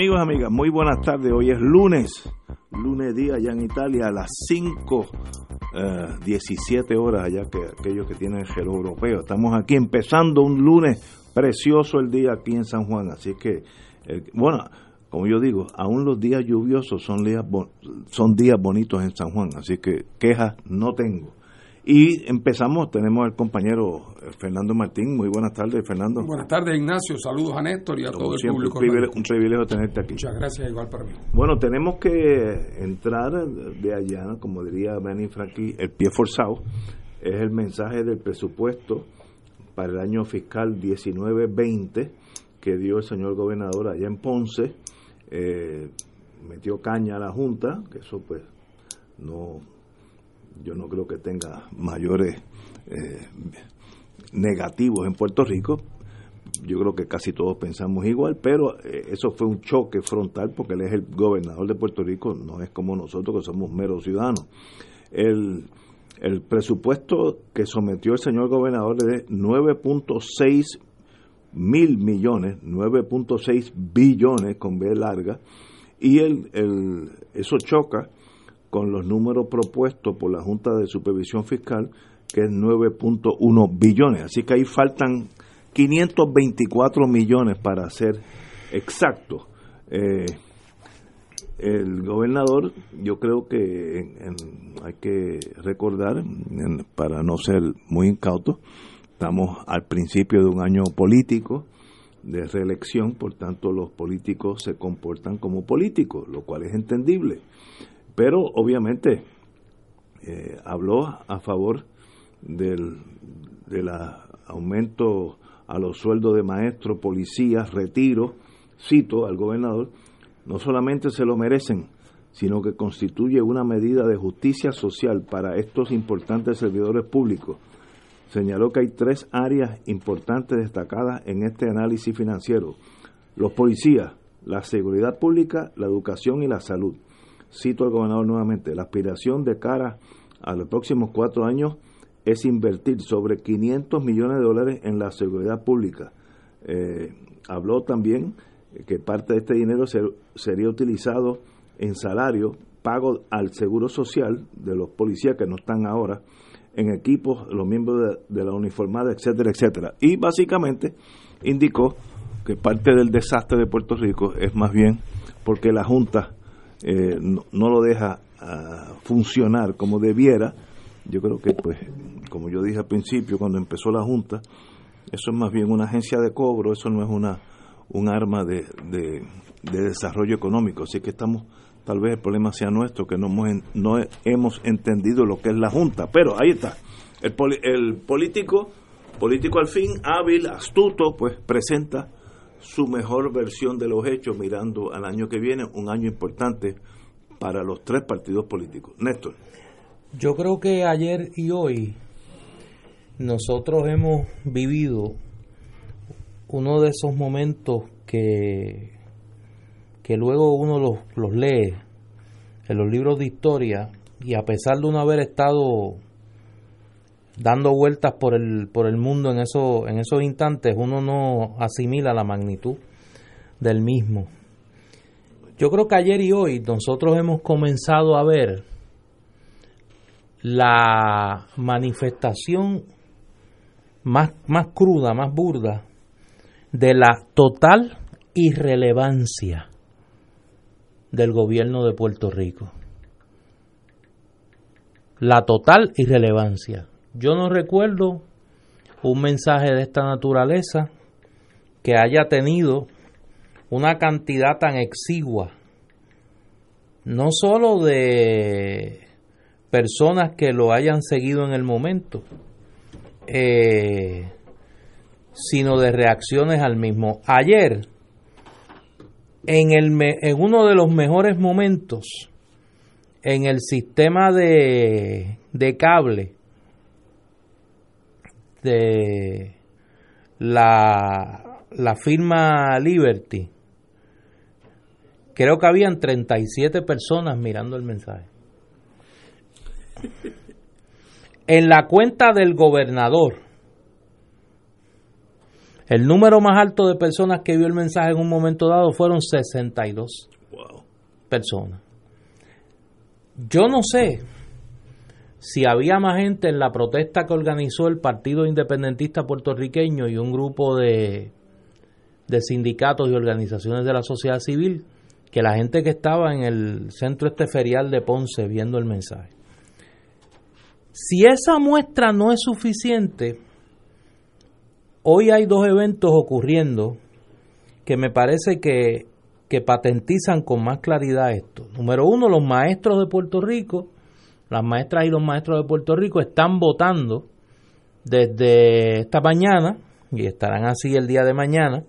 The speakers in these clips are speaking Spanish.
Amigos amigas, muy buenas tardes. Hoy es lunes, lunes día allá en Italia a las 5, 17 horas allá que aquellos que tienen el gelo europeo. Estamos aquí empezando un lunes precioso el día aquí en San Juan. Así que, eh, bueno, como yo digo, aún los días lluviosos son días, son días bonitos en San Juan. Así que quejas no tengo. Y empezamos, tenemos al compañero eh, Fernando Martín. Muy buenas tardes, Fernando. Buenas tardes, Ignacio. Saludos a Néstor y a todo el público. Un privilegio, un privilegio, tenerte aquí. Muchas gracias, igual para mí. Bueno, tenemos que entrar de allá, como diría Benny Frankie, el pie forzado. Es el mensaje del presupuesto para el año fiscal 19-20 que dio el señor gobernador allá en Ponce. Eh, metió caña a la Junta, que eso pues no yo no creo que tenga mayores eh, negativos en Puerto Rico. Yo creo que casi todos pensamos igual, pero eh, eso fue un choque frontal porque él es el gobernador de Puerto Rico, no es como nosotros que somos meros ciudadanos. El, el presupuesto que sometió el señor gobernador es de 9.6 mil millones, 9.6 billones con B larga, y el, el, eso choca con los números propuestos por la Junta de Supervisión Fiscal, que es 9.1 billones. Así que ahí faltan 524 millones para ser exacto. Eh, el gobernador, yo creo que hay que recordar, para no ser muy incauto, estamos al principio de un año político de reelección, por tanto los políticos se comportan como políticos, lo cual es entendible pero obviamente eh, habló a favor del, aumento a los sueldos de maestros, policías, retiro, cito al gobernador, no solamente se lo merecen, sino que constituye una medida de justicia social para estos importantes servidores públicos. Señaló que hay tres áreas importantes destacadas en este análisis financiero. Los policías, la seguridad pública, la educación y la salud cito al gobernador nuevamente, la aspiración de cara a los próximos cuatro años es invertir sobre 500 millones de dólares en la seguridad pública. Eh, habló también que parte de este dinero sería utilizado en salario, pago al seguro social de los policías que no están ahora, en equipos, los miembros de la uniformada, etcétera, etcétera. Y básicamente indicó que parte del desastre de Puerto Rico es más bien porque la Junta eh, no, lo deja ah, funcionar como debiera, yo creo que, pues, como yo dije al principio, cuando empezó la Junta, eso es más bien una agencia de cobro, eso no es una un arma de, de, desarrollo económico. Así que estamos, tal vez el problema sea nuestro, que no hemos, no hemos entendido lo que es la Junta. Pero ahí está, el, el político, político al fin, hábil, astuto, pues presenta su mejor versión de los hechos mirando al año que viene, un año importante para los tres partidos políticos. Néstor. Yo creo que ayer y hoy nosotros hemos vivido uno de esos momentos que, que luego uno los, los lee en los libros de historia y a pesar de no haber estado dando vueltas por el, por el mundo en, eso, en esos instantes, uno no asimila la magnitud del mismo. Yo creo que ayer y hoy nosotros hemos comenzado a ver la manifestación más, más cruda, más burda de la total irrelevancia del gobierno de Puerto Rico. La total irrelevancia. Yo no recuerdo un mensaje de esta naturaleza que haya tenido una cantidad tan exigua, no solo de personas que lo hayan seguido en el momento, eh, sino de reacciones al mismo. Ayer, en, el, en uno de los mejores momentos, en el sistema de, de cable de la, la firma Liberty, creo que habían 37 personas mirando el mensaje. En la cuenta del gobernador, el número más alto de personas que vio el mensaje en un momento dado fueron 62 personas. Yo no sé si había más gente en la protesta que organizó el Partido Independentista Puertorriqueño y un grupo de, de sindicatos y organizaciones de la sociedad civil que la gente que estaba en el centro este ferial de Ponce viendo el mensaje. Si esa muestra no es suficiente, hoy hay dos eventos ocurriendo que me parece que, que patentizan con más claridad esto. Número uno, los maestros de Puerto Rico, las maestras y los maestros de Puerto Rico están votando desde esta mañana, y estarán así el día de mañana,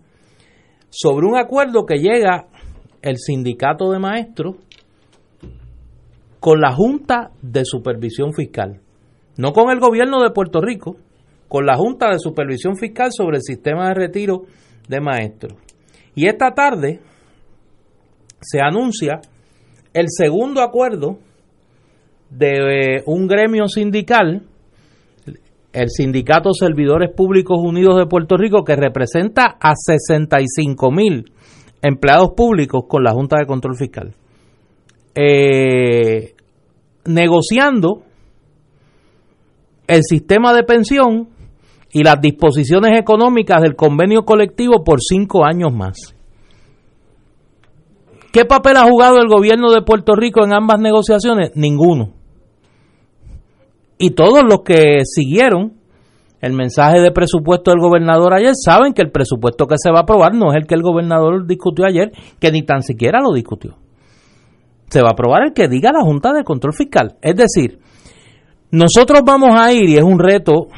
sobre un acuerdo que llega el sindicato de maestros con la Junta de Supervisión Fiscal, no con el gobierno de Puerto Rico, con la Junta de Supervisión Fiscal sobre el sistema de retiro de maestros. Y esta tarde se anuncia el segundo acuerdo de eh, un gremio sindical, el Sindicato Servidores Públicos Unidos de Puerto Rico, que representa a 65 mil empleados públicos con la Junta de Control Fiscal, eh, negociando el sistema de pensión y las disposiciones económicas del convenio colectivo por cinco años más. ¿Qué papel ha jugado el gobierno de Puerto Rico en ambas negociaciones? Ninguno. Y todos los que siguieron el mensaje de presupuesto del gobernador ayer, saben que el presupuesto que se va a aprobar no es el que el gobernador discutió ayer, que ni tan siquiera lo discutió. Se va a aprobar el que diga la Junta de Control Fiscal. Es decir, nosotros vamos a ir, y es un reto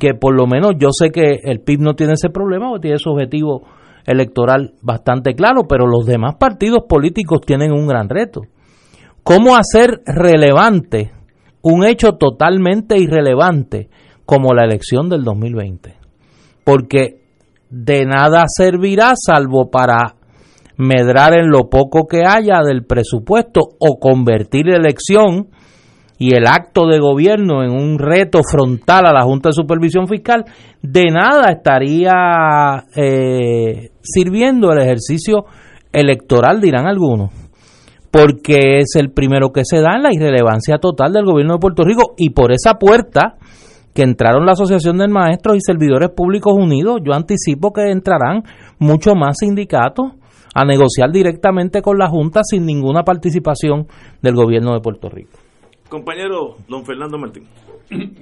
que por lo menos yo sé que el PIB no tiene ese problema, porque tiene su objetivo electoral bastante claro, pero los demás partidos políticos tienen un gran reto. ¿Cómo hacer relevante un hecho totalmente irrelevante como la elección del 2020. Porque de nada servirá salvo para medrar en lo poco que haya del presupuesto o convertir la elección y el acto de gobierno en un reto frontal a la Junta de Supervisión Fiscal, de nada estaría eh, sirviendo el ejercicio electoral, dirán algunos, porque es el primero que se da en la irrelevancia total del gobierno de Puerto Rico y por esa puerta que entraron la Asociación de Maestros y Servidores Públicos Unidos, yo anticipo que entrarán muchos más sindicatos a negociar directamente con la Junta sin ninguna participación del gobierno de Puerto Rico. Compañero don Fernando Martín.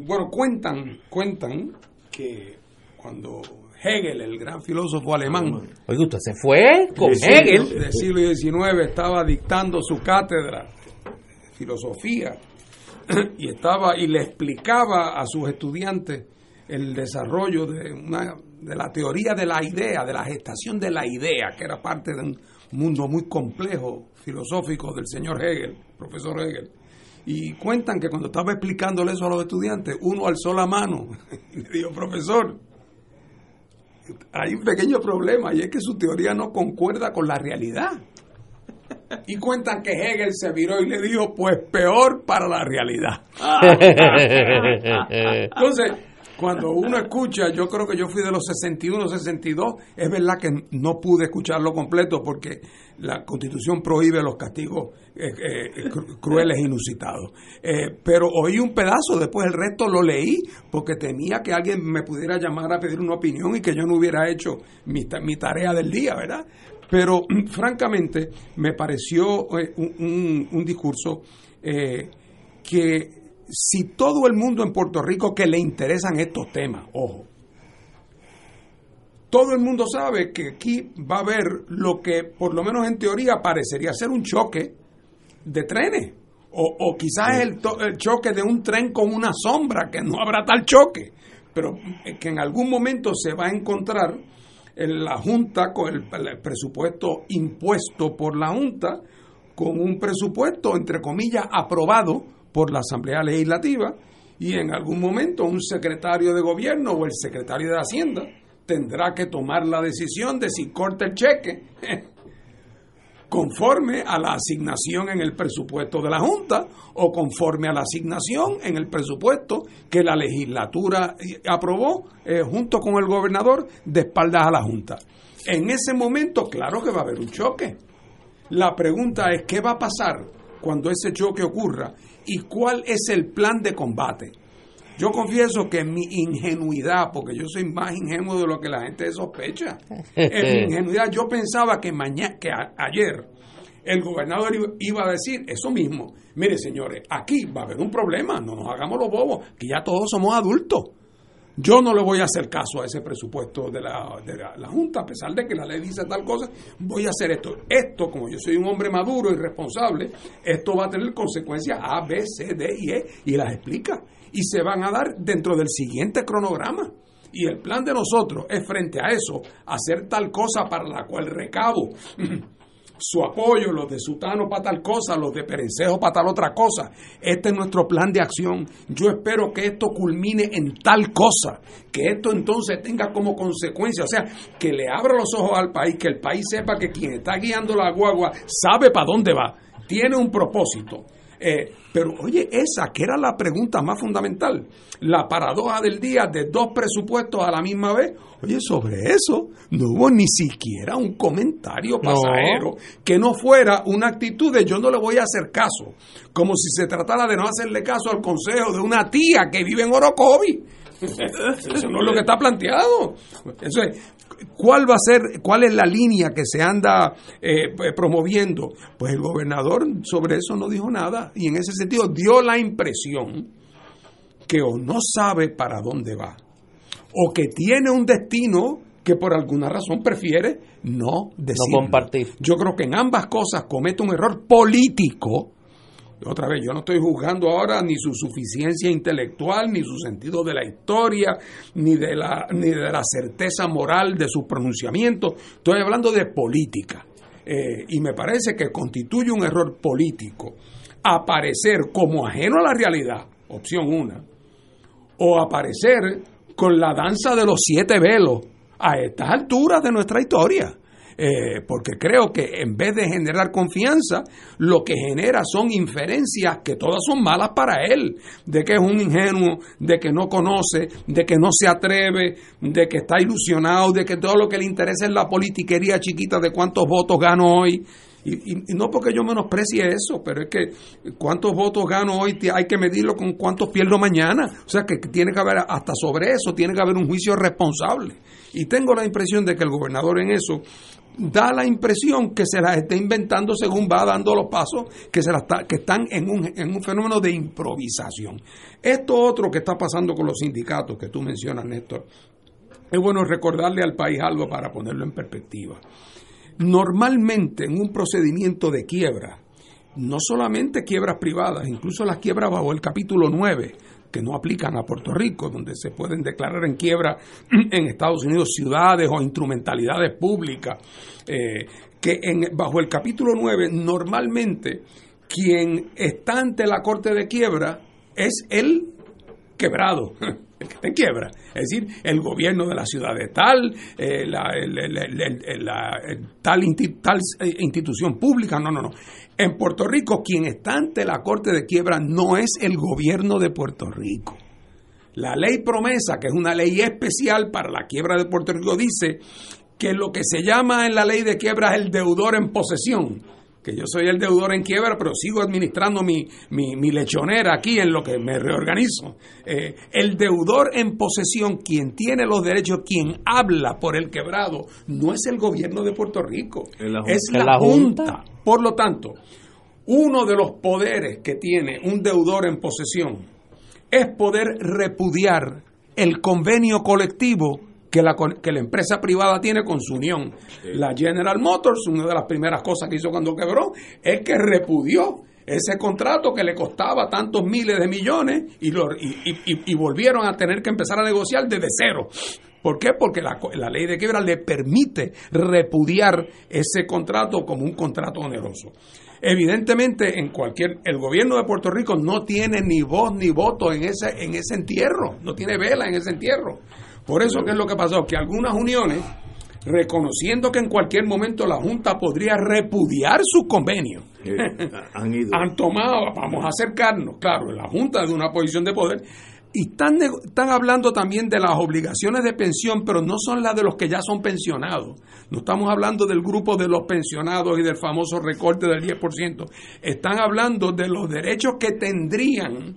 Bueno, cuentan, cuentan que cuando Hegel, el gran filósofo alemán, oye, usted se fue con Hegel del siglo XIX, estaba dictando su cátedra de filosofía y estaba y le explicaba a sus estudiantes el desarrollo de una de la teoría de la idea, de la gestación de la idea, que era parte de un mundo muy complejo filosófico del señor Hegel, profesor Hegel. Y cuentan que cuando estaba explicándole eso a los estudiantes, uno alzó la mano y le dijo, profesor, hay un pequeño problema y es que su teoría no concuerda con la realidad. Y cuentan que Hegel se viró y le dijo, pues peor para la realidad. Entonces, cuando uno escucha, yo creo que yo fui de los 61, 62, es verdad que no pude escucharlo completo porque la constitución prohíbe los castigos eh, eh, crueles e inusitados. Eh, pero oí un pedazo, después el resto lo leí porque temía que alguien me pudiera llamar a pedir una opinión y que yo no hubiera hecho mi, tarea del día, ¿verdad? Pero francamente me pareció un, discurso que si todo el mundo en Puerto Rico que le interesan estos temas, ojo, todo el mundo sabe que aquí va a haber lo que por lo menos en teoría parecería ser un choque de trenes O, o quizás el, el choque de un tren con una sombra, que no habrá tal choque, pero que en algún momento se va a encontrar en la Junta con el, presupuesto impuesto por la Junta, con un presupuesto, entre comillas, aprobado por la Asamblea Legislativa, y en algún momento un secretario de gobierno o el secretario de Hacienda tendrá que tomar la decisión de si corta el cheque conforme a la asignación en el presupuesto de la Junta o conforme a la asignación en el presupuesto que la legislatura aprobó eh, junto con el gobernador de espaldas a la Junta. En ese momento, claro que va a haber un choque. La pregunta es, ¿qué va a pasar cuando ese choque ocurra y cuál es el plan de combate? Yo confieso que mi ingenuidad, porque yo soy más ingenuo de lo que la gente sospecha, en mi ingenuidad yo pensaba que, mañana, que ayer el gobernador iba a decir eso mismo. Mire, señores, aquí va a haber un problema, no nos hagamos los bobos, que ya todos somos adultos. Yo no le voy a hacer caso a ese presupuesto de la, de la, Junta, a pesar de que la ley dice tal cosa, voy a hacer esto. Esto, como yo soy un hombre maduro y responsable, esto va a tener consecuencias A, B, C, D y E, y las explica y se van a dar dentro del siguiente cronograma. Y el plan de nosotros es frente a eso, hacer tal cosa para la cual recabo su apoyo, los de Sutano para tal cosa, los de Perencejo para tal otra cosa. Este es nuestro plan de acción. Yo espero que esto culmine en tal cosa, que esto entonces tenga como consecuencia, o sea, que le abra los ojos al país, que el país sepa que quien está guiando la guagua sabe para dónde va, tiene un propósito eh, pero oye, esa que era la pregunta más fundamental, la paradoja del día de dos presupuestos a la misma vez, oye, sobre eso no hubo ni siquiera un comentario pasajero que no fuera una actitud de yo no le voy a hacer caso, como si se tratara de no hacerle caso al consejo de una tía que vive en Orocovi. Eso no es lo que está planteado. Eso es, ¿Cuál va a ser, cuál es la línea que se anda eh, promoviendo? Pues el gobernador sobre eso no dijo nada y en ese sentido dio la impresión que o no sabe para dónde va o que tiene un destino que por alguna razón prefiere no decir. No compartir. Yo creo que en ambas cosas comete un error político otra vez, yo no estoy juzgando ahora ni su suficiencia intelectual, ni su sentido de la historia, ni de la, ni de la certeza moral de su pronunciamiento. Estoy hablando de política. Eh, y me parece que constituye un error político aparecer como ajeno a la realidad, opción una, o aparecer con la danza de los siete velos a estas alturas de nuestra historia. Eh, porque creo que en vez de generar confianza, lo que genera son inferencias que todas son malas para él, de que es un ingenuo, de que no conoce, de que no se atreve, de que está ilusionado, de que todo lo que le interesa es la politiquería chiquita de cuántos votos gano hoy. Y, no porque yo menosprecie eso, pero es que cuántos votos gano hoy hay que medirlo con cuántos pierdo mañana. O sea que tiene que haber, hasta sobre eso, tiene que haber un juicio responsable. Y tengo la impresión de que el gobernador en eso da la impresión que se las está inventando según va dando los pasos, que, se las que están en un, en un fenómeno de improvisación. Esto otro que está pasando con los sindicatos que tú mencionas, Néstor, es bueno recordarle al país algo para ponerlo en perspectiva. Normalmente en un procedimiento de quiebra, no solamente quiebras privadas, incluso las quiebras bajo el capítulo 9, que no aplican a Puerto Rico, donde se pueden declarar en quiebra en Estados Unidos ciudades o instrumentalidades públicas, eh, que en, bajo el capítulo 9 normalmente quien está ante la corte de quiebra es el quebrado, el que está en quiebra. Es decir, el gobierno de la ciudad de tal, eh, la, tal, tal eh, institución pública, no, no, no. En Puerto Rico, quien está ante la corte de quiebra no es el gobierno de Puerto Rico. La ley promesa, que es una ley especial para la quiebra de Puerto Rico, dice que lo que se llama en la ley de quiebra es el deudor en posesión que yo soy el deudor en quiebra, pero sigo administrando mi, mi, lechonera aquí en lo que me reorganizo. Eh, el deudor en posesión, quien tiene los derechos, quien habla por el quebrado, no es el gobierno de Puerto Rico, es la, junta? Por lo tanto, uno de los poderes que tiene un deudor en posesión es poder repudiar el convenio colectivo que la, que la empresa privada tiene con su unión. La General Motors, una de las primeras cosas que hizo cuando quebró, es que repudió ese contrato que le costaba tantos miles de millones y, lo, y, volvieron a tener que empezar a negociar desde cero. ¿Por qué? Porque la, la, ley de quiebra le permite repudiar ese contrato como un contrato oneroso. Evidentemente, en cualquier, el gobierno de Puerto Rico no tiene ni voz ni voto en ese, en ese entierro, no tiene vela en ese entierro. Por eso, ¿qué es lo que pasó? Que algunas uniones, reconociendo que en cualquier momento la Junta podría repudiar su convenio, han, han tomado, vamos a acercarnos, claro, la Junta de una posición de poder, y están, están hablando también de las obligaciones de pensión, pero no son las de los que ya son pensionados. No estamos hablando del grupo de los pensionados y del famoso recorte del 10%. Están hablando de los derechos que tendrían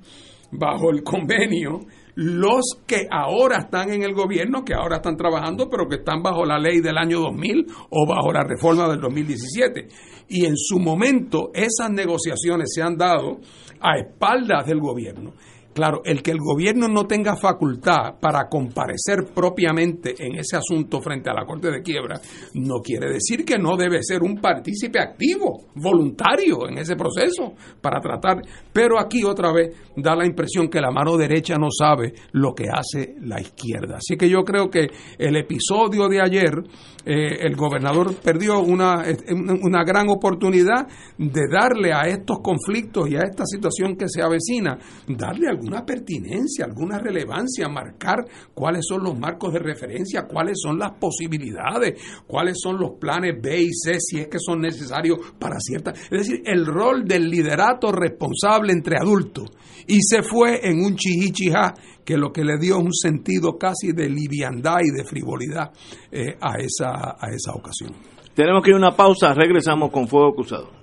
bajo el convenio los que ahora están en el gobierno, que ahora están trabajando, pero que están bajo la ley del año 2000 o bajo la reforma del 2017. Y en su momento esas negociaciones se han dado a espaldas del gobierno. Claro, el que el gobierno no tenga facultad para comparecer propiamente en ese asunto frente a la Corte de Quiebra no quiere decir que no debe ser un partícipe activo, voluntario en ese proceso para tratar. Pero aquí otra vez da la impresión que la mano derecha no sabe lo que hace la izquierda. Así que yo creo que el episodio de ayer, eh, el gobernador perdió una, una gran oportunidad de darle a estos conflictos y a esta situación que se avecina, darle algún alguna pertinencia, alguna relevancia, marcar cuáles son los marcos de referencia, cuáles son las posibilidades, cuáles son los planes B y C, si es que son necesarios para cierta... Es decir, el rol del liderato responsable entre adultos. Y se fue en un chihichijá que lo que le dio un sentido casi de liviandad y de frivolidad eh, a, esa, a esa ocasión. Tenemos que ir a una pausa, regresamos con Fuego Cruzado.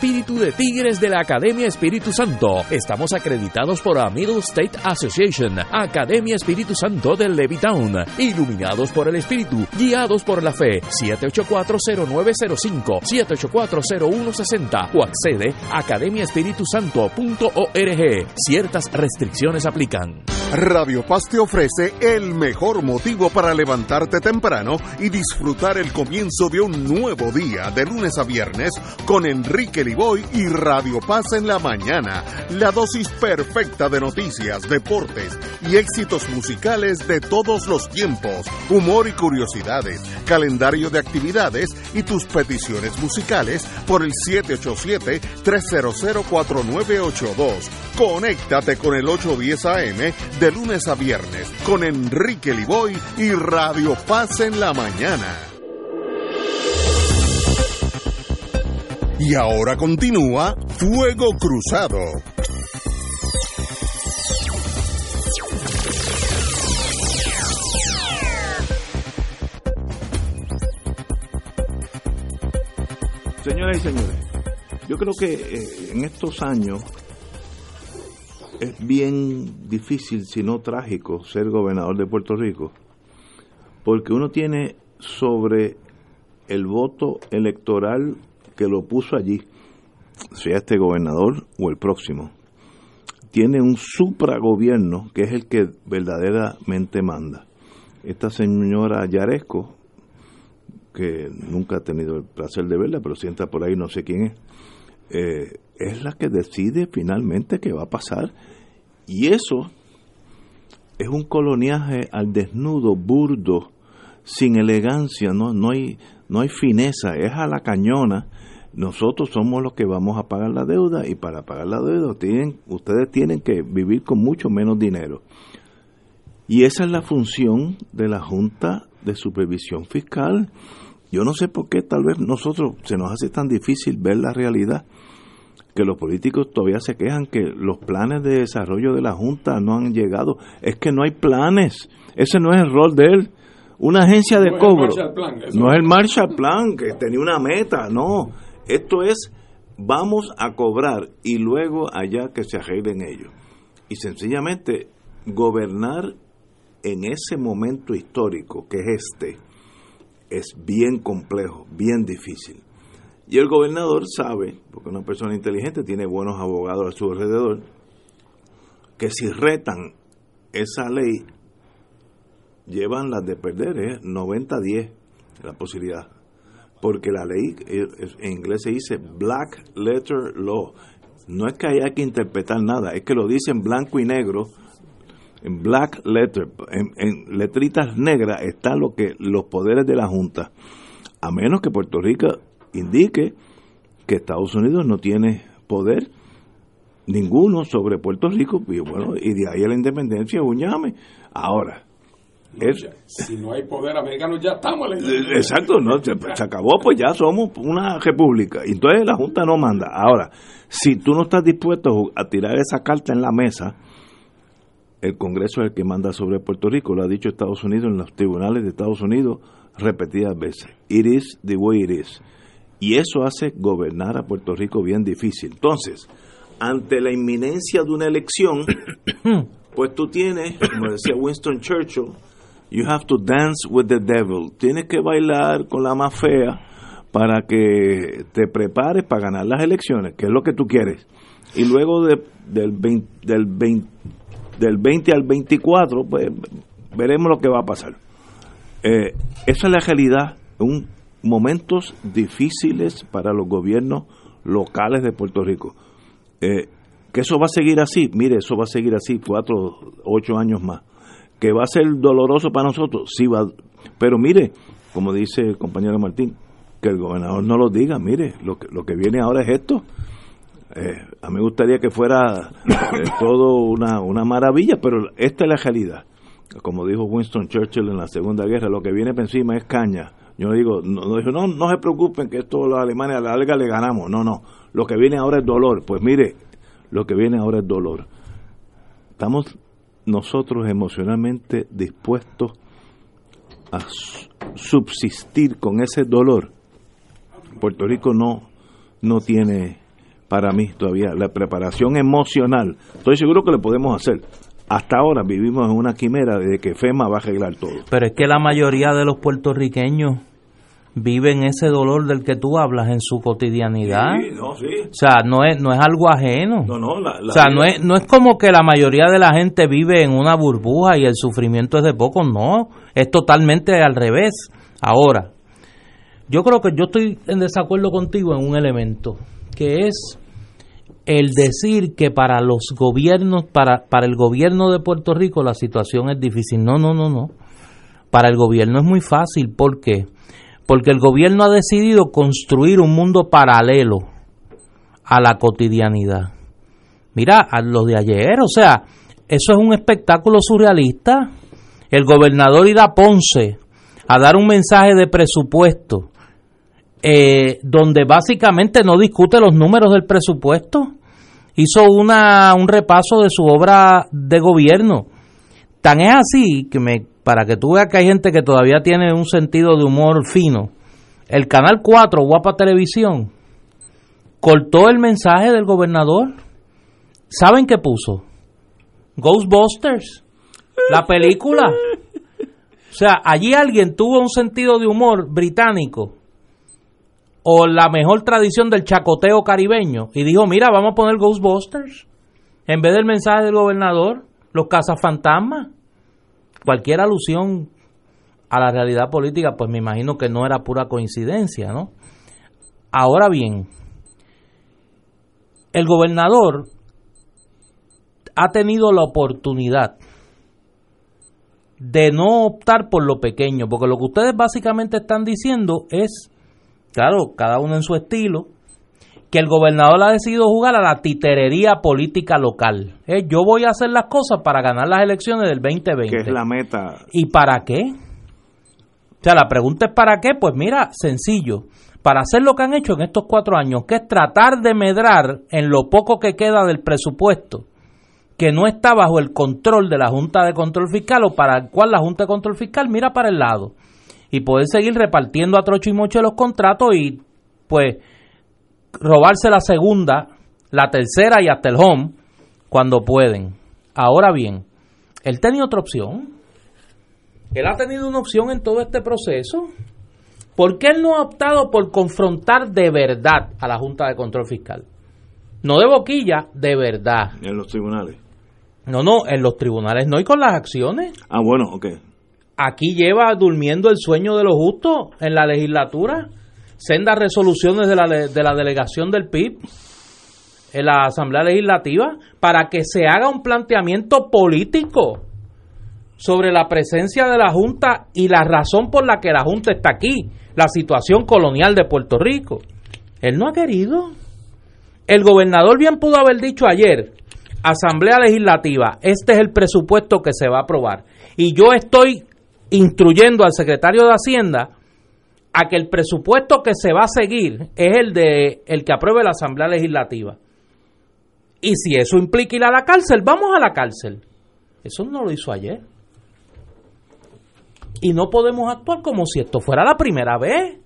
espíritu de Tigres de la Academia Espíritu Santo. Estamos acreditados por la Middle State Association, Academia Espíritu Santo de Levittown, iluminados por el Espíritu, guiados por la fe. 7840905, 7840160 o accede a academiaespiritusanto.org. Ciertas restricciones aplican. Radio Paz te ofrece el mejor motivo para levantarte temprano y disfrutar el comienzo de un nuevo día de lunes a viernes con Enrique Y Radio Paz en la mañana. La dosis perfecta de noticias, deportes y éxitos musicales de todos los tiempos, humor y curiosidades, calendario de actividades y tus peticiones musicales por el 787-300-4982. Conéctate con el 810 AM de lunes a viernes con Enrique Liboy y Radio Paz en la mañana. Y ahora continúa Fuego Cruzado. Señoras y señores, yo creo que eh, en estos años es bien difícil, si no trágico, ser gobernador de Puerto Rico, porque uno tiene sobre el voto electoral que lo puso allí, sea este gobernador o el próximo, tiene un supragobierno que es el que verdaderamente manda. Esta señora Yaresco, que nunca ha tenido el placer de verla, pero sienta por ahí, no sé quién es, eh, es la que decide finalmente qué va a pasar. Y eso es un coloniaje al desnudo, burdo, sin elegancia, no, no, hay, no hay fineza, es a la cañona. Nosotros somos los que vamos a pagar la deuda y para pagar la deuda tienen, ustedes tienen que vivir con mucho menos dinero. Y esa es la función de la Junta de Supervisión Fiscal. Yo no sé por qué tal vez nosotros se nos hace tan difícil ver la realidad que los políticos todavía se quejan que los planes de desarrollo de la Junta no han llegado. Es que no hay planes. Ese no es el rol de él. Una agencia de cobro. no es el Marshall Plan, que tenía una meta, no. Esto es, vamos a cobrar y luego allá que se arreglen ellos. Y sencillamente, gobernar en ese momento histórico que es este, es bien complejo, bien difícil. Y el gobernador sabe, porque una persona inteligente tiene buenos abogados a su alrededor, que si retan esa ley, llevan las de perder, ¿eh? 90-10 la posibilidad. Porque la ley, eh, en inglés se dice black letter law. No es que haya que interpretar nada, es que lo dice en blanco y negro, en black letter, en, en letritas negras está lo que los poderes de la Junta. A menos que Puerto Rico indique que Estados Unidos no tiene poder ninguno sobre Puerto Rico y bueno y de ahí a la independencia un ahora si no hay poder americano ya estamos exacto no se, acabó pues ya somos una república. Entonces la junta no manda. Ahora si tú no estás dispuesto a tirar esa carta en la mesa el Congreso es el que manda sobre Puerto Rico. Lo ha dicho Estados Unidos en los tribunales de Estados Unidos repetidas veces. It is the way it is y eso hace gobernar a Puerto Rico bien difícil. Entonces, ante la inminencia de una elección, pues tú tienes, como decía Winston Churchill, you have to dance with the devil. Tienes que bailar con la más fea para que te prepares para ganar las elecciones, que es lo que tú quieres. Y luego de, del, 20, del, 20, del 20 al 24, pues veremos lo que va a pasar. Eh, esa es la realidad. Un momentos difíciles para los gobiernos locales de Puerto Rico. Eh, que eso va a seguir así, mire, eso va a seguir así cuatro, ocho años más. Que va a ser doloroso para nosotros, sí va. Pero mire, como dice el compañero Martín, que el gobernador no lo diga, mire, lo que, lo que viene ahora es esto. Eh, a mí me gustaría que fuera eh, todo una, una maravilla, pero esta es la realidad. Como dijo Winston Churchill en la Segunda Guerra, lo que viene por encima es caña yo digo, no, no, no, se preocupen que esto los alemanes a la larga le ganamos. No, no. Lo que viene ahora es dolor. Pues mire, lo que viene ahora es dolor. Estamos nosotros emocionalmente dispuestos a subsistir con ese dolor. Puerto Rico no, no tiene para mí todavía la preparación emocional. Estoy seguro que lo podemos hacer. Hasta ahora vivimos en una quimera de que FEMA va a arreglar todo. Pero es que la mayoría de los puertorriqueños viven ese dolor del que tú hablas en su cotidianidad. O sea, no es, no es algo ajeno. o sea, no es, no es como que la mayoría de la gente vive en una burbuja y el sufrimiento es de poco, no, es totalmente al revés. Ahora, yo creo que yo estoy en desacuerdo contigo en un elemento, que es el decir que para los gobiernos, para, para el gobierno de Puerto Rico la situación es difícil. No, no, no, no. Para el gobierno es muy fácil. ¿Por qué? porque el gobierno ha decidido construir un mundo paralelo a la cotidianidad. Mira, a lo de ayer, o sea, eso es un espectáculo surrealista. El gobernador irá a Ponce a dar un mensaje de presupuesto eh, donde básicamente no discute los números del presupuesto. Hizo una, un repaso de su obra de gobierno. Tan es así que me para que tú veas que hay gente que todavía tiene un sentido de humor fino, el Canal 4, Guapa Televisión, cortó el mensaje del gobernador. ¿Saben qué puso? Ghostbusters, la película. O sea, allí alguien tuvo un sentido de humor británico o la mejor tradición del chacoteo caribeño y dijo, mira, vamos a poner Ghostbusters en vez del mensaje del gobernador, los cazafantasmas. Cualquier alusión a la realidad política, pues me imagino que no era pura coincidencia, ¿no? Ahora bien, el gobernador ha tenido la oportunidad de no optar por lo pequeño, porque lo que ustedes básicamente están diciendo es, claro, cada uno en su estilo, que el gobernador ha decidido jugar a la titerería política local. Eh, yo voy a hacer las cosas para ganar las elecciones del 2020. Que es la meta. ¿Y para qué? O sea, la pregunta es ¿para qué? Pues mira, sencillo. Para hacer lo que han hecho en estos cuatro años, que es tratar de medrar en lo poco que queda del presupuesto, que no está bajo el control de la Junta de Control Fiscal o para el cual la Junta de Control Fiscal mira para el lado y poder seguir repartiendo a trocho y mocho los contratos y pues robarse la segunda, la tercera y hasta el home cuando pueden. Ahora bien, él tenía otra opción él ha tenido una opción en todo este proceso. ¿Por qué él no ha optado por confrontar de verdad a la Junta de Control Fiscal? No de boquilla, de verdad. En los tribunales. No, no, en los tribunales no y con las acciones. Ah, bueno, ok. Aquí lleva durmiendo el sueño de los justos en la legislatura. Sendas resoluciones de la, de la delegación del PIB en la Asamblea Legislativa para que se haga un planteamiento político sobre la presencia de la Junta y la razón por la que la Junta está aquí, la situación colonial de Puerto Rico. Él no ha querido. El gobernador bien pudo haber dicho ayer, Asamblea Legislativa, este es el presupuesto que se va a aprobar. Y yo estoy instruyendo al secretario de Hacienda a que el presupuesto que se va a seguir es el de el que apruebe la Asamblea Legislativa. Y si eso implica ir a la cárcel, vamos a la cárcel. Eso no lo hizo ayer y no podemos actuar como si esto fuera la primera vez.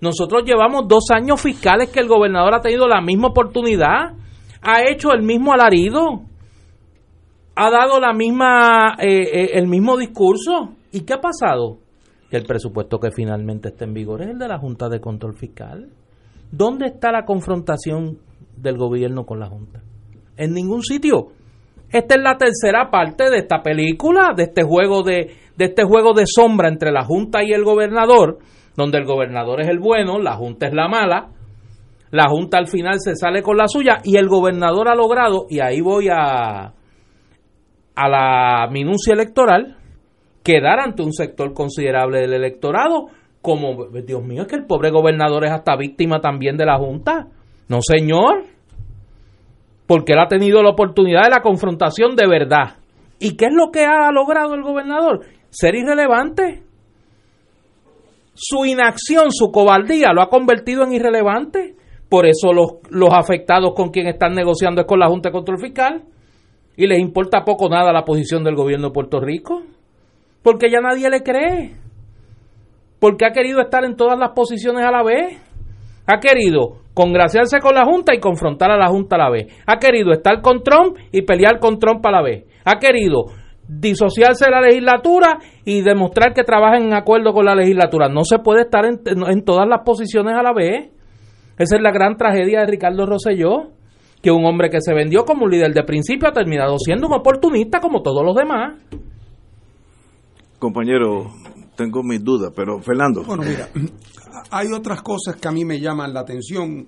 Nosotros llevamos dos años fiscales que el gobernador ha tenido la misma oportunidad, ha hecho el mismo alarido, ha dado la misma, eh, eh, el mismo discurso. ¿Y qué ha pasado? Que el presupuesto que finalmente está en vigor es el de la Junta de Control Fiscal. ¿Dónde está la confrontación del gobierno con la Junta? En ningún sitio. Esta es la tercera parte de esta película, de este juego de, de este juego de sombra entre la Junta y el gobernador, donde el gobernador es el bueno, la Junta es la mala, la Junta al final se sale con la suya y el gobernador ha logrado, y ahí voy a, a la minucia electoral, quedar ante un sector considerable del electorado, como, Dios mío, es que el pobre gobernador es hasta víctima también de la Junta. No, señor, porque él ha tenido la oportunidad de la confrontación de verdad. ¿Y qué es lo que ha logrado el gobernador? ser irrelevante. Su inacción, su cobardía lo ha convertido en irrelevante. Por eso los, los afectados con quien están negociando es con la Junta de Control Fiscal. Y les importa poco nada la posición del gobierno de Puerto Rico. Porque ya nadie le cree. Porque ha querido estar en todas las posiciones a la vez. Ha querido congraciarse con la Junta y confrontar a la Junta a la vez. Ha querido estar con Trump y pelear con Trump a la vez. Ha querido disociarse de la legislatura y demostrar que trabajan en acuerdo con la legislatura. No se puede estar en, en, todas las posiciones a la vez. Esa es la gran tragedia de Ricardo Rosselló, que un hombre que se vendió como un líder de principio ha terminado siendo un oportunista como todos los demás. Compañero, tengo mis dudas, pero Fernando. Bueno, mira, hay otras cosas que a mí me llaman la atención.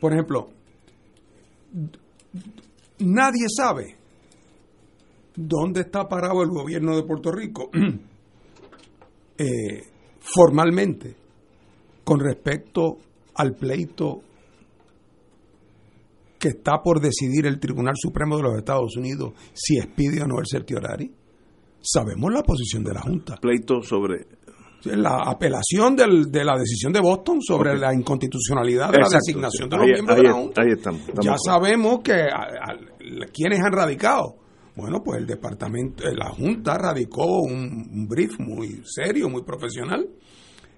Por ejemplo, nadie sabe dónde está parado el gobierno de Puerto Rico eh, formalmente con respecto al pleito que está por decidir el Tribunal Supremo de los Estados Unidos si expide o no el certiorari. Sabemos la posición de la Junta. Pleito sobre la apelación del, de la decisión de Boston sobre la inconstitucionalidad de la designación de los miembros de la Junta. Ahí estamos, ya sabemos que a, quienes han radicado. Bueno, pues el departamento, eh, la Junta radicó un, brief muy serio, muy profesional,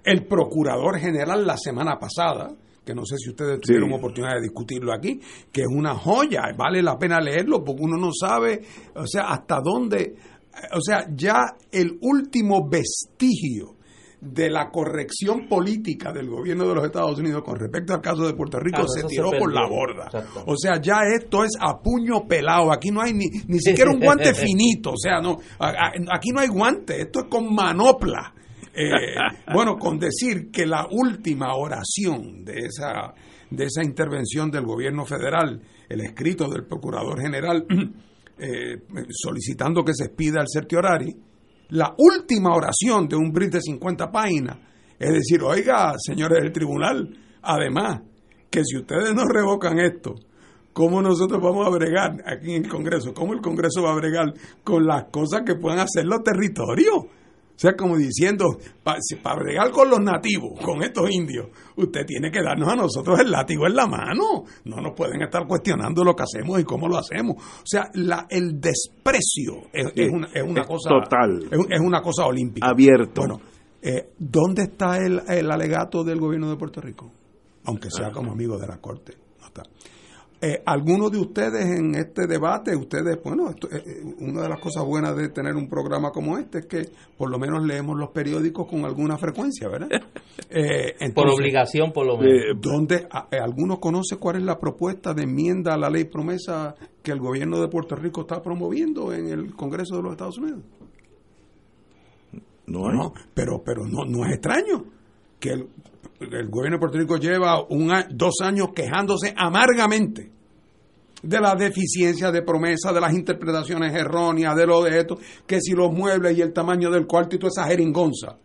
el procurador general la semana pasada, que no sé si ustedes tuvieron oportunidad de discutirlo aquí, que es una joya, vale la pena leerlo porque uno no sabe, o sea, hasta dónde, o sea, ya el último vestigio de la corrección política del gobierno de los Estados Unidos con respecto al caso de Puerto Rico se tiró por la borda. O sea, ya esto es a puño pelado. Aquí no hay ni, ni siquiera un guante finito. O sea, no, aquí no hay guante. Esto es con manopla. Eh, bueno, con decir que la última oración de esa, de esa intervención del gobierno federal, el escrito del procurador general eh, solicitando que se expida el certiorari, la última oración de un brief de 50 páginas. Es decir, oiga, señores del tribunal, además, que si ustedes no revocan esto, ¿cómo nosotros vamos a bregar aquí en el Congreso? ¿Cómo el Congreso va a bregar con las cosas que puedan hacer los territorios? O sea, como diciendo, para pa bregar con los nativos, con estos indios, usted tiene que darnos a nosotros el látigo en la mano. No nos pueden estar cuestionando lo que hacemos y cómo lo hacemos. O sea, la, el desprecio es, una, es una cosa. Total. Es, una cosa olímpica. Abierto. Bueno, eh, ¿dónde está el, el, alegato del gobierno de Puerto Rico? Aunque sea como amigo de la Corte. No está. Eh, algunos de ustedes en este debate, ustedes, bueno, eh, eh, una de las cosas buenas de tener un programa como este es que por lo menos leemos los periódicos con alguna frecuencia, ¿verdad? por obligación, por lo menos. ¿Dónde algunos conocen cuál es la propuesta de enmienda a la ley promesa que el gobierno de Puerto Rico está promoviendo en el Congreso de los Estados Unidos? No, no pero, pero no, no es extraño que el, el gobierno de Puerto Rico lleva un, dos años quejándose amargamente de la deficiencia de promesa, de las interpretaciones erróneas, de lo de esto, que si los muebles y el tamaño del cuarto y toda esa jeringonza.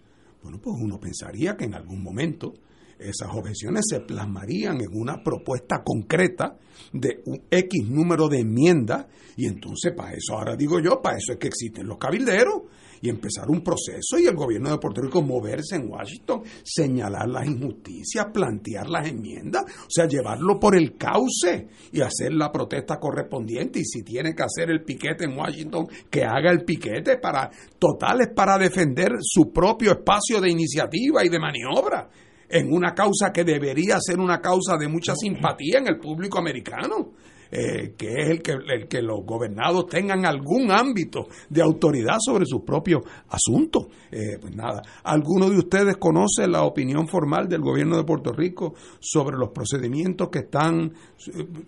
Bueno, pues uno pensaría que en algún momento esas objeciones se plasmarían en una propuesta concreta de un X número de enmiendas y entonces para eso, ahora digo yo, para eso es que existen los cabilderos y empezar un proceso y el gobierno de Puerto Rico moverse en Washington, señalar las injusticias, plantear las enmiendas, o sea, llevarlo por el cauce y hacer la protesta correspondiente y si tiene que hacer el piquete en Washington, que haga el piquete para totales para defender su propio espacio de iniciativa y de maniobra en una causa que debería ser una causa de mucha simpatía en el público americano. Eh, que es el que, el que los gobernados tengan algún ámbito de autoridad sobre sus propios asuntos. Eh, pues nada, ¿alguno de ustedes conoce la opinión formal del gobierno de Puerto Rico sobre los procedimientos que están